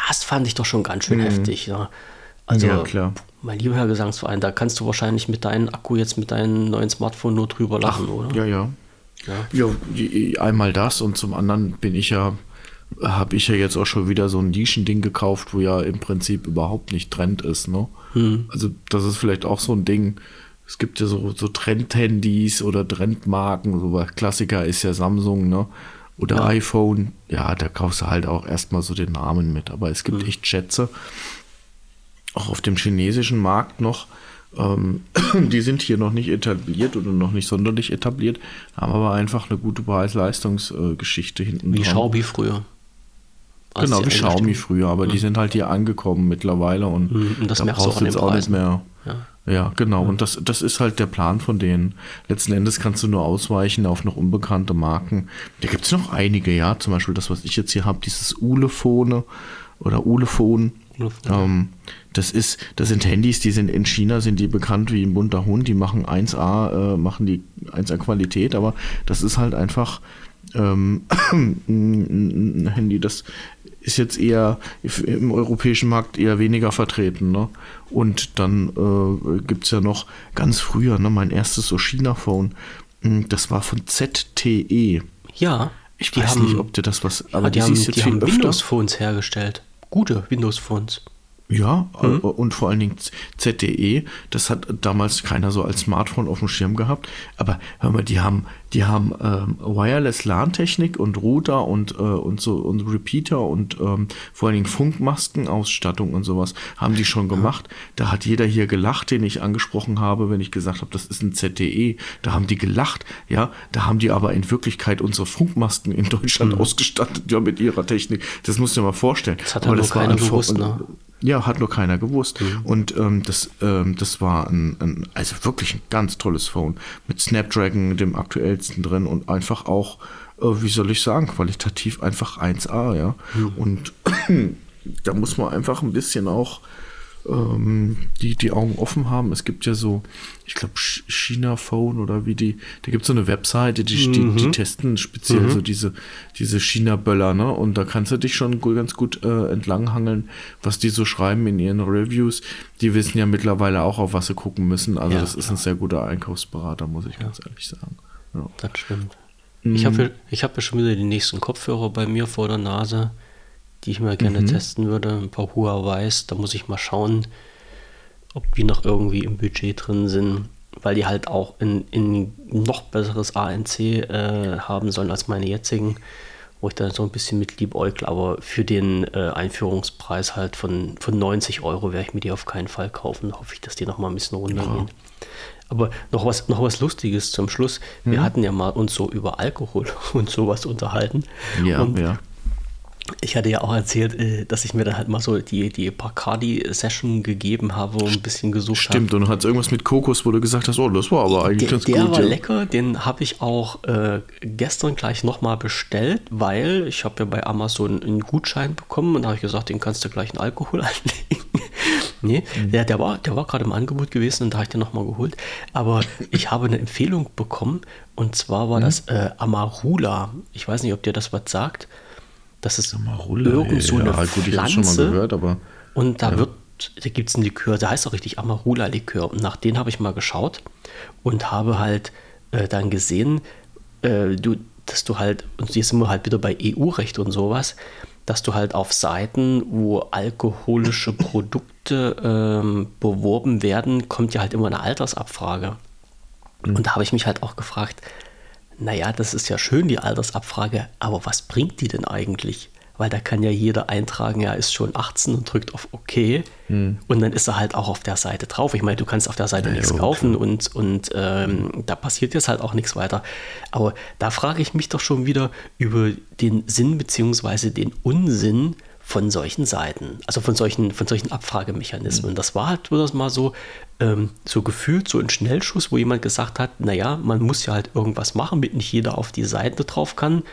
das fand ich doch schon ganz schön mhm. heftig. Ja. Also, ja, klar. mein lieber Herr Gesangsverein, da kannst du wahrscheinlich mit deinem Akku jetzt mit deinem neuen Smartphone nur drüber lachen, Ach, oder? Ja, ja. Ja. ja, einmal das und zum anderen bin ich ja, habe ich ja jetzt auch schon wieder so ein Nischending gekauft, wo ja im Prinzip überhaupt nicht Trend ist. Ne? Hm. Also das ist vielleicht auch so ein Ding. Es gibt ja so, so Trend-Handys oder Trendmarken. So Klassiker ist ja Samsung, ne? Oder ja. iPhone. Ja, da kaufst du halt auch erstmal so den Namen mit. Aber es gibt hm. echt Schätze. Auch auf dem chinesischen Markt noch ähm, die sind hier noch nicht etabliert oder noch nicht sonderlich etabliert, haben aber einfach eine gute Preis-Leistungsgeschichte hinten Wie dran. Xiaomi früher. Genau, wie Xiaomi früher, aber ja. die sind halt hier angekommen mittlerweile und, mhm, und das da brauchst du jetzt auch nicht mehr. Ja. Ja, genau. Und das, das ist halt der Plan von denen. Letzten Endes kannst du nur ausweichen auf noch unbekannte Marken. Da gibt es noch einige, ja. Zum Beispiel das, was ich jetzt hier habe, dieses Ulefone oder Ulefon. Ähm, das ist, das sind Handys, die sind in China, sind die bekannt wie ein bunter Hund, die machen 1A, äh, machen die 1A Qualität, aber das ist halt einfach ähm, ein Handy, das ist jetzt eher im europäischen Markt eher weniger vertreten. Ne? Und dann äh, gibt es ja noch ganz früher, ne, mein erstes so China-Phone, hm, das war von ZTE. Ja. Ich weiß haben, nicht, ob dir das was, aber ja, die, die haben, die haben Windows-Phones hergestellt. Gute Windows-Phones. Ja, mhm. und vor allen Dingen ZDE, das hat damals keiner so als Smartphone auf dem Schirm gehabt. Aber hör mal, die haben, die haben ähm, Wireless LAN-Technik und Router und, äh, und so und Repeater und ähm, vor allen Dingen Funkmaskenausstattung und sowas haben die schon gemacht. Ja. Da hat jeder hier gelacht, den ich angesprochen habe, wenn ich gesagt habe, das ist ein ZDE. Da haben die gelacht, ja. Da haben die aber in Wirklichkeit unsere Funkmasken in Deutschland mhm. ausgestattet, ja, mit ihrer Technik. Das musst du dir mal vorstellen. Das hat ja nur keiner gewusst, ne? Ja, hat nur keiner gewusst. Mhm. Und ähm, das, ähm, das war ein, ein, also wirklich ein ganz tolles Phone mit Snapdragon, dem aktuellsten drin und einfach auch, äh, wie soll ich sagen, qualitativ einfach 1A, ja. Mhm. Und da muss man einfach ein bisschen auch ähm, die die Augen offen haben. Es gibt ja so, ich glaube, China Phone oder wie die, da gibt es so eine Webseite, die, mhm. die, die, testen speziell mhm. so diese, diese China-Böller, ne? Und da kannst du dich schon ganz gut äh, entlanghangeln, was die so schreiben in ihren Reviews. Die wissen ja mittlerweile auch, auf was sie gucken müssen. Also ja, das ist ein sehr guter Einkaufsberater, muss ich ja. ganz ehrlich sagen. Ja. Das stimmt. Ich habe mhm. ich hab ja schon wieder die nächsten Kopfhörer bei mir vor der Nase die ich mal gerne mhm. testen würde. Ein paar Huawei's, da muss ich mal schauen, ob die noch irgendwie im Budget drin sind, weil die halt auch ein in noch besseres ANC äh, haben sollen als meine jetzigen, wo ich dann so ein bisschen mit liebäugle, aber für den äh, Einführungspreis halt von, von 90 Euro werde ich mir die auf keinen Fall kaufen. Da hoffe ich, dass die noch mal ein bisschen runtergehen. Ja. Aber noch was, noch was Lustiges zum Schluss. Wir mhm. hatten ja mal uns so über Alkohol und sowas unterhalten. Ja, und ja ich hatte ja auch erzählt, äh, dass ich mir dann halt mal so die, die Bacardi-Session gegeben habe und ein bisschen gesucht habe. Stimmt, und du hattest irgendwas mit Kokos, wo du gesagt hast, oh, das war aber eigentlich der, ganz der gut. Der war ja. lecker, den habe ich auch äh, gestern gleich nochmal bestellt, weil ich habe ja bei Amazon einen Gutschein bekommen und da habe ich gesagt, den kannst du gleich in Alkohol anlegen. nee, mhm. der, der war, der war gerade im Angebot gewesen und da habe ich den nochmal geholt. Aber ich habe eine Empfehlung bekommen und zwar war mhm. das äh, Amarula. Ich weiß nicht, ob dir das was sagt. Das ist Amarula, irgend so eine ja, gut, Pflanze. Ich schon mal gehört, aber, und da ja. wird, da gibt es einen Likör, der heißt auch richtig Amarula-Likör. Und nach den habe ich mal geschaut und habe halt äh, dann gesehen, äh, du, dass du halt, und jetzt sind wir halt wieder bei EU-Recht und sowas, dass du halt auf Seiten, wo alkoholische Produkte ähm, beworben werden, kommt ja halt immer eine Altersabfrage. Mhm. Und da habe ich mich halt auch gefragt, naja, das ist ja schön, die Altersabfrage, aber was bringt die denn eigentlich? Weil da kann ja jeder eintragen, er ist schon 18 und drückt auf OK. Hm. Und dann ist er halt auch auf der Seite drauf. Ich meine, du kannst auf der Seite ja, nichts ja, kaufen und, und ähm, da passiert jetzt halt auch nichts weiter. Aber da frage ich mich doch schon wieder über den Sinn bzw. den Unsinn von solchen Seiten, also von solchen, von solchen Abfragemechanismen. Mhm. Das war halt das mal so, ähm, so gefühlt, so ein Schnellschuss, wo jemand gesagt hat, naja, man muss ja halt irgendwas machen, damit nicht jeder auf die Seite drauf kann.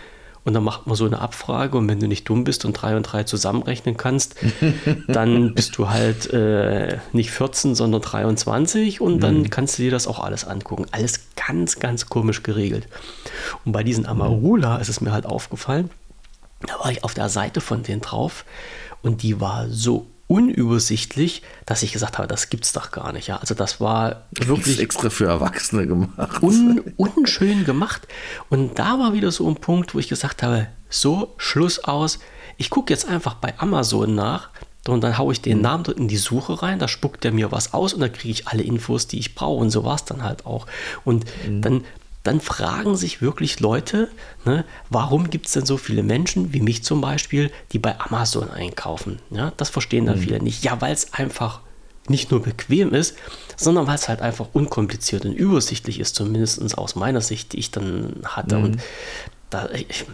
Und dann macht man so eine Abfrage und wenn du nicht dumm bist und drei und drei zusammenrechnen kannst, dann bist du halt äh, nicht 14, sondern 23 und dann mhm. kannst du dir das auch alles angucken. Alles ganz, ganz komisch geregelt. Und bei diesen Amarula ist es mir halt aufgefallen, da war ich auf der Seite von denen drauf und die war so unübersichtlich, dass ich gesagt habe, das gibt's doch gar nicht. Ja, also das war wirklich extra für Erwachsene gemacht. Un, unschön gemacht. Und da war wieder so ein Punkt, wo ich gesagt habe, so Schluss aus. Ich gucke jetzt einfach bei Amazon nach und dann haue ich den Namen dort in die Suche rein, da spuckt der mir was aus und dann kriege ich alle Infos, die ich brauche. Und so war es dann halt auch. Und mhm. dann dann fragen sich wirklich Leute, ne, warum gibt es denn so viele Menschen, wie mich zum Beispiel, die bei Amazon einkaufen? Ja, das verstehen dann mhm. viele nicht. Ja, weil es einfach nicht nur bequem ist, sondern weil es halt einfach unkompliziert und übersichtlich ist, zumindest aus meiner Sicht, die ich dann hatte. Mhm. Und da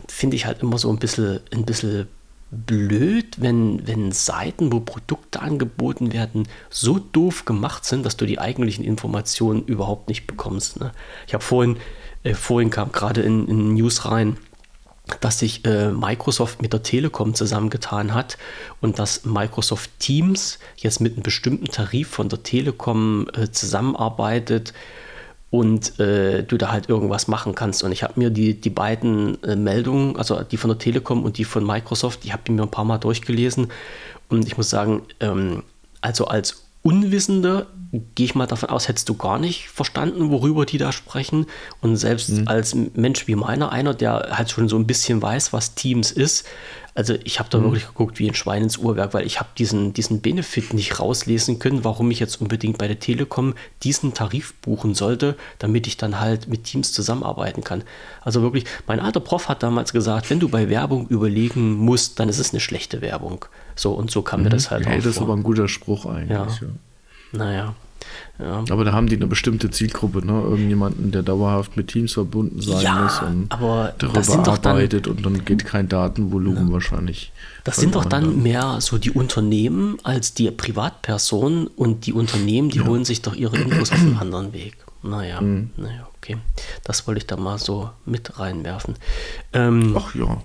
finde ich halt immer so ein bisschen, ein bisschen blöd, wenn, wenn Seiten, wo Produkte angeboten werden, so doof gemacht sind, dass du die eigentlichen Informationen überhaupt nicht bekommst. Ne? Ich habe vorhin äh, vorhin kam gerade in, in News rein, dass sich äh, Microsoft mit der Telekom zusammengetan hat und dass Microsoft Teams jetzt mit einem bestimmten Tarif von der Telekom äh, zusammenarbeitet und äh, du da halt irgendwas machen kannst. Und ich habe mir die, die beiden äh, Meldungen, also die von der Telekom und die von Microsoft, die habe ich mir ein paar Mal durchgelesen und ich muss sagen, ähm, also als Unwissender, gehe ich mal davon aus, hättest du gar nicht verstanden, worüber die da sprechen. Und selbst mhm. als Mensch wie meiner, einer, der halt schon so ein bisschen weiß, was Teams ist, also ich habe da mhm. wirklich geguckt wie ein Schwein ins Uhrwerk, weil ich habe diesen, diesen Benefit nicht rauslesen können, warum ich jetzt unbedingt bei der Telekom diesen Tarif buchen sollte, damit ich dann halt mit Teams zusammenarbeiten kann. Also wirklich, mein alter Prof hat damals gesagt, wenn du bei Werbung überlegen musst, dann ist es eine schlechte Werbung. So und so kam mhm. mir das halt hey, auch Das ist aber ein guter Spruch eigentlich. Ja. ja. Naja. Ja. Aber da haben die eine bestimmte Zielgruppe, ne? Irgendjemanden, der dauerhaft mit Teams verbunden sein ja, muss und aber darüber arbeitet dann, und dann geht kein Datenvolumen ja. wahrscheinlich. Das sind doch dann, dann mehr so die Unternehmen als die Privatpersonen und die Unternehmen, die holen sich doch ihre Infos auf einem anderen Weg. Naja, mhm. naja, okay. Das wollte ich da mal so mit reinwerfen. Ähm, Ach ja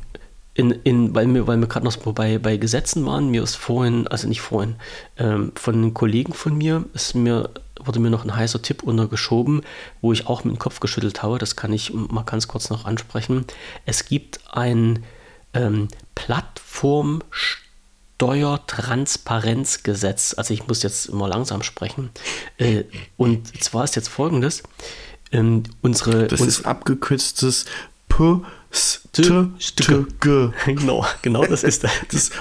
in, in, weil wir, weil wir gerade noch bei, bei Gesetzen waren, mir ist vorhin, also nicht vorhin, ähm, von einem Kollegen von mir ist mir, wurde mir noch ein heißer Tipp untergeschoben, wo ich auch mit dem Kopf geschüttelt habe. Das kann ich mal ganz kurz noch ansprechen. Es gibt ein ähm, Plattformsteuertransparenzgesetz. Also ich muss jetzt immer langsam sprechen. Äh, und zwar ist jetzt folgendes. Ähm, unsere, das uns, ist abgekürztes P Genau, genau das ist das.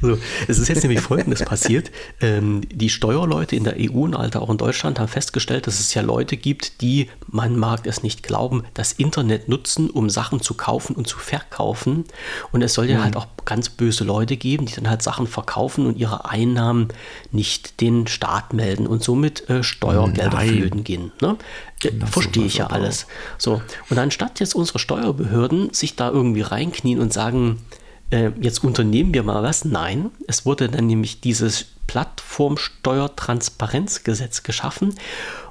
So, es ist jetzt nämlich Folgendes passiert. Ähm, die Steuerleute in der EU und Alter auch in Deutschland haben festgestellt, dass es ja Leute gibt, die, man mag es nicht glauben, das Internet nutzen, um Sachen zu kaufen und zu verkaufen. Und es soll ja mhm. halt auch ganz böse Leute geben, die dann halt Sachen verkaufen und ihre Einnahmen nicht den Staat melden und somit äh, Steuergelder Nein. flöten gehen. Ne? Äh, verstehe ich ja alles. So, und anstatt jetzt unsere Steuerbehörden sich da irgendwie reinknien und sagen, äh, jetzt unternehmen wir mal was. Nein, es wurde dann nämlich dieses Plattformsteuertransparenzgesetz geschaffen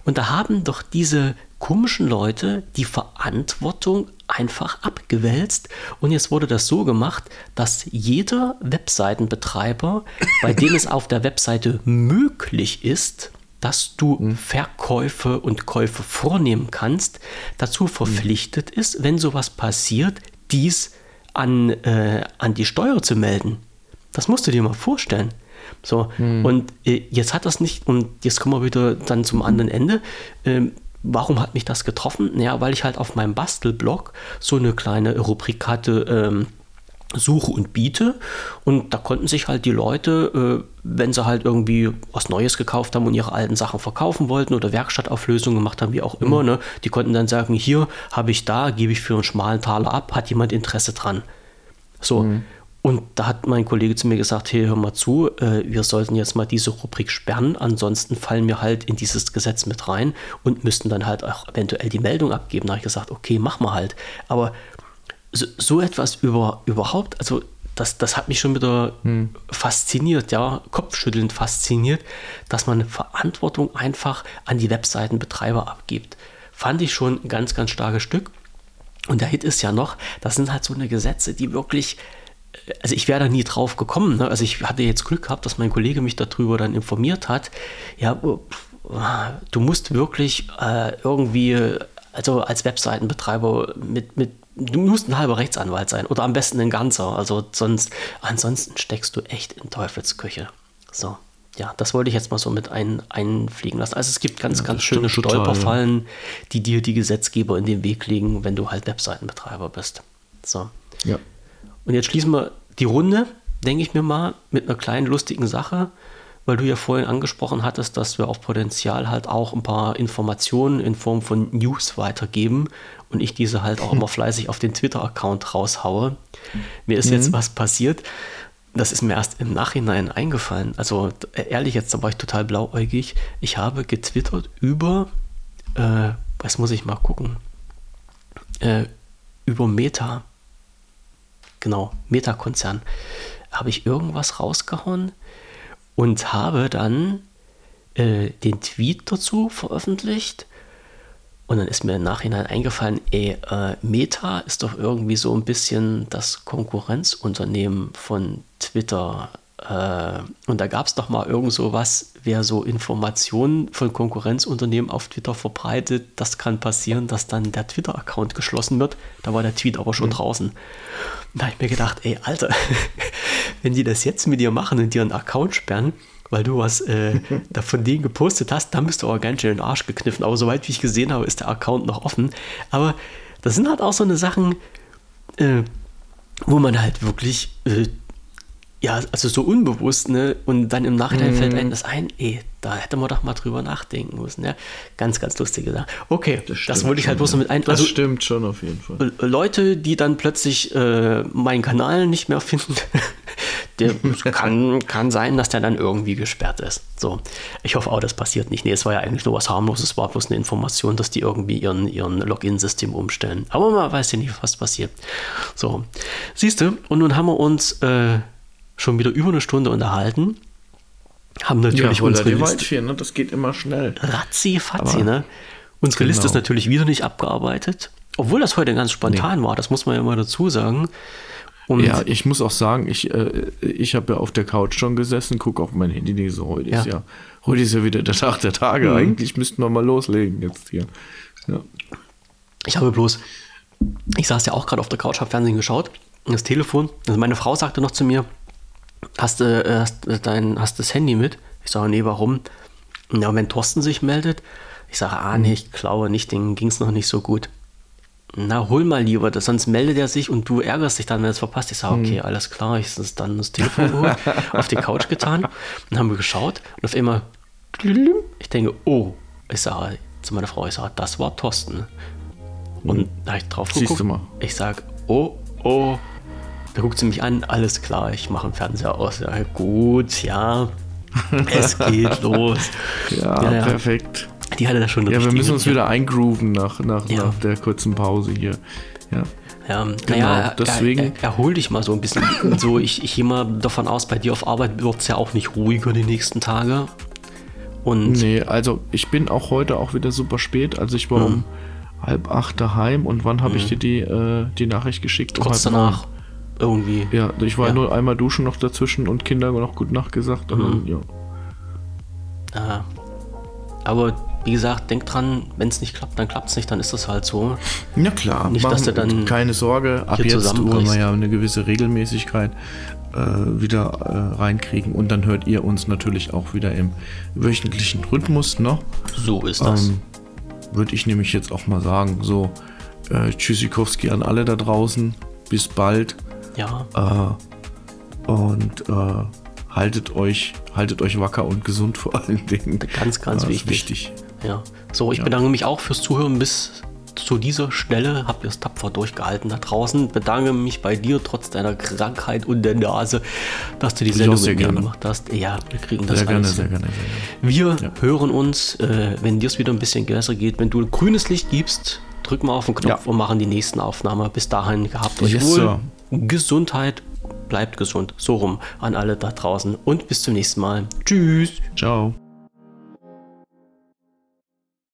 und da haben doch diese komischen Leute die Verantwortung einfach abgewälzt und jetzt wurde das so gemacht, dass jeder Webseitenbetreiber, bei dem es auf der Webseite möglich ist, dass du mhm. Verkäufe und Käufe vornehmen kannst, dazu verpflichtet ist, wenn sowas passiert, dies an, äh, an die Steuer zu melden. Das musst du dir mal vorstellen. So, hm. und äh, jetzt hat das nicht, und jetzt kommen wir wieder dann zum anderen Ende. Ähm, warum hat mich das getroffen? Naja, weil ich halt auf meinem Bastelblog so eine kleine Rubrik hatte, ähm, suche und biete. Und da konnten sich halt die Leute, äh, wenn sie halt irgendwie was Neues gekauft haben und ihre alten Sachen verkaufen wollten oder Werkstattauflösungen gemacht haben, wie auch immer, mhm. ne, die konnten dann sagen, hier habe ich da, gebe ich für einen schmalen Taler ab, hat jemand Interesse dran. So. Mhm. Und da hat mein Kollege zu mir gesagt, hey, hör mal zu, äh, wir sollten jetzt mal diese Rubrik sperren, ansonsten fallen wir halt in dieses Gesetz mit rein und müssten dann halt auch eventuell die Meldung abgeben. Da habe ich gesagt, okay, mach mal halt. Aber so, so etwas über, überhaupt, also das, das hat mich schon wieder hm. fasziniert, ja, kopfschüttelnd fasziniert, dass man Verantwortung einfach an die Webseitenbetreiber abgibt. Fand ich schon ein ganz, ganz starkes Stück. Und der Hit ist ja noch, das sind halt so eine Gesetze, die wirklich, äh, also ich wäre da nie drauf gekommen. Ne? Also ich hatte jetzt Glück gehabt, dass mein Kollege mich darüber dann informiert hat. Ja, du musst wirklich äh, irgendwie, also als Webseitenbetreiber mit, mit du musst ein halber Rechtsanwalt sein oder am besten ein ganzer. Also sonst, ansonsten steckst du echt in Teufelsküche. So, ja, das wollte ich jetzt mal so mit ein, einfliegen lassen. Also es gibt ganz, ja, ganz schöne Stolperfallen, die dir die Gesetzgeber in den Weg legen, wenn du halt Webseitenbetreiber bist. So. Ja. Und jetzt schließen wir die Runde, denke ich mir mal, mit einer kleinen lustigen Sache weil du ja vorhin angesprochen hattest, dass wir auf Potenzial halt auch ein paar Informationen in Form von News weitergeben und ich diese halt auch immer fleißig auf den Twitter-Account raushaue. Mir ist mhm. jetzt was passiert, das ist mir erst im Nachhinein eingefallen. Also ehrlich, jetzt da war ich total blauäugig. Ich habe getwittert über, äh, was muss ich mal gucken, äh, über Meta. Genau, Meta-Konzern. Habe ich irgendwas rausgehauen? Und habe dann äh, den Tweet dazu veröffentlicht. Und dann ist mir im Nachhinein eingefallen, ey, äh, Meta ist doch irgendwie so ein bisschen das Konkurrenzunternehmen von Twitter. Äh, und da gab es doch mal irgend so was, wer so Informationen von Konkurrenzunternehmen auf Twitter verbreitet, das kann passieren, dass dann der Twitter-Account geschlossen wird. Da war der Tweet aber schon mhm. draußen. Da habe ich mir gedacht, ey, Alter, wenn die das jetzt mit dir machen und dir einen Account sperren, weil du was äh, da von denen gepostet hast, dann bist du aber ganz schön in den Arsch gekniffen. Aber soweit wie ich gesehen habe, ist der Account noch offen. Aber das sind halt auch so eine Sachen, äh, wo man halt wirklich äh, ja, also so unbewusst, ne? Und dann im Nachhinein mm. fällt einem das ein, ey, da hätte man doch mal drüber nachdenken müssen, ja. Ganz, ganz lustige Sache. Okay, das, das wollte ich halt bloß noch mit ein. Also, das stimmt schon auf jeden Fall. Leute, die dann plötzlich äh, meinen Kanal nicht mehr finden, der kann, kann sein, dass der dann irgendwie gesperrt ist. So, ich hoffe auch, das passiert nicht. Nee, es war ja eigentlich nur was harmloses, es war bloß eine Information, dass die irgendwie ihren, ihren Login-System umstellen. Aber man weiß ja nicht, was passiert. So, siehst du, und nun haben wir uns äh, schon wieder über eine Stunde unterhalten. Haben natürlich ja, unsere Liste. Waldchen, ne? Das geht immer schnell. Ratzi, fatzi, ne? Unsere genau. Liste ist natürlich wieder nicht abgearbeitet. Obwohl das heute ganz spontan nee. war, das muss man ja mal dazu sagen. Und ja, ich muss auch sagen, ich, äh, ich habe ja auf der Couch schon gesessen, gucke auf mein Handy, denke so, heute ja. ist ja, heute ist ja wieder der Tag der Tage. Mhm. Eigentlich müssten wir mal loslegen jetzt hier. Ja. Ich habe bloß, ich saß ja auch gerade auf der Couch, habe Fernsehen geschaut, das Telefon, also meine Frau sagte noch zu mir, hast du äh, hast, äh, dein, hast das Handy mit? Ich sage, nee, warum? Ja, wenn Thorsten sich meldet, ich sage, ah, nee, ich glaube nicht, dem ging es noch nicht so gut. Na, hol mal lieber, das, sonst meldet er sich und du ärgerst dich dann, wenn er es verpasst. Ich sage, okay, hm. alles klar, ich habe dann das Telefon geholt, auf die Couch getan und haben wir geschaut und auf einmal, ich denke, oh, ich sage zu meiner Frau, ich sage, das war Thorsten. Und hm. da habe ich drauf geguckt. Ich sage, oh, oh, da guckt sie mich an, alles klar, ich mache den Fernseher aus. Ja, gut, ja, es geht los. Ja, ja, ja, perfekt. Die hatte da schon Ja, wir müssen uns wieder eingrooven nach, nach, ja. nach der kurzen Pause hier. Ja. Ja, genau, naja, deswegen. Er, erhol dich mal so ein bisschen. so, ich, ich gehe mal davon aus, bei dir auf Arbeit wird es ja auch nicht ruhiger die nächsten Tage. Und nee, also ich bin auch heute auch wieder super spät. Also ich war mhm. um halb acht daheim und wann habe mhm. ich dir die, äh, die Nachricht geschickt? Kurz um danach irgendwie. Ja, ich war ja. nur einmal duschen noch dazwischen und Kinder noch gut Nacht gesagt. Mhm. Ja. Aha. Aber wie gesagt, denk dran, wenn es nicht klappt, dann klappt es nicht, dann ist das halt so. Ja klar, nicht, dass du dann keine Sorge, ab jetzt wollen wir ja eine gewisse Regelmäßigkeit äh, wieder äh, reinkriegen und dann hört ihr uns natürlich auch wieder im wöchentlichen Rhythmus, ne? So ist das. Ähm, Würde ich nämlich jetzt auch mal sagen, so äh, Tschüssikowski an alle da draußen, bis bald. Ja. Äh, und äh, haltet euch, haltet euch wacker und gesund vor allen Dingen. Ganz, ganz wichtig. wichtig. Ja. So, ich ja. bedanke mich auch fürs Zuhören bis zu dieser Stelle. Habt ihr es tapfer durchgehalten da draußen. Bedanke mich bei dir trotz deiner Krankheit und der Nase, dass du die Sendung mit mir gemacht hast. Ja, wir kriegen das sehr gerne, sehr gerne, sehr gerne. Wir ja. hören uns, äh, wenn dir es wieder ein bisschen besser geht. Wenn du grünes Licht gibst, drück mal auf den Knopf ja. und machen die nächsten Aufnahmen. Bis dahin gehabt euch yes, wohl. Sir. Gesundheit, bleibt gesund. So rum an alle da draußen und bis zum nächsten Mal. Tschüss. Ciao.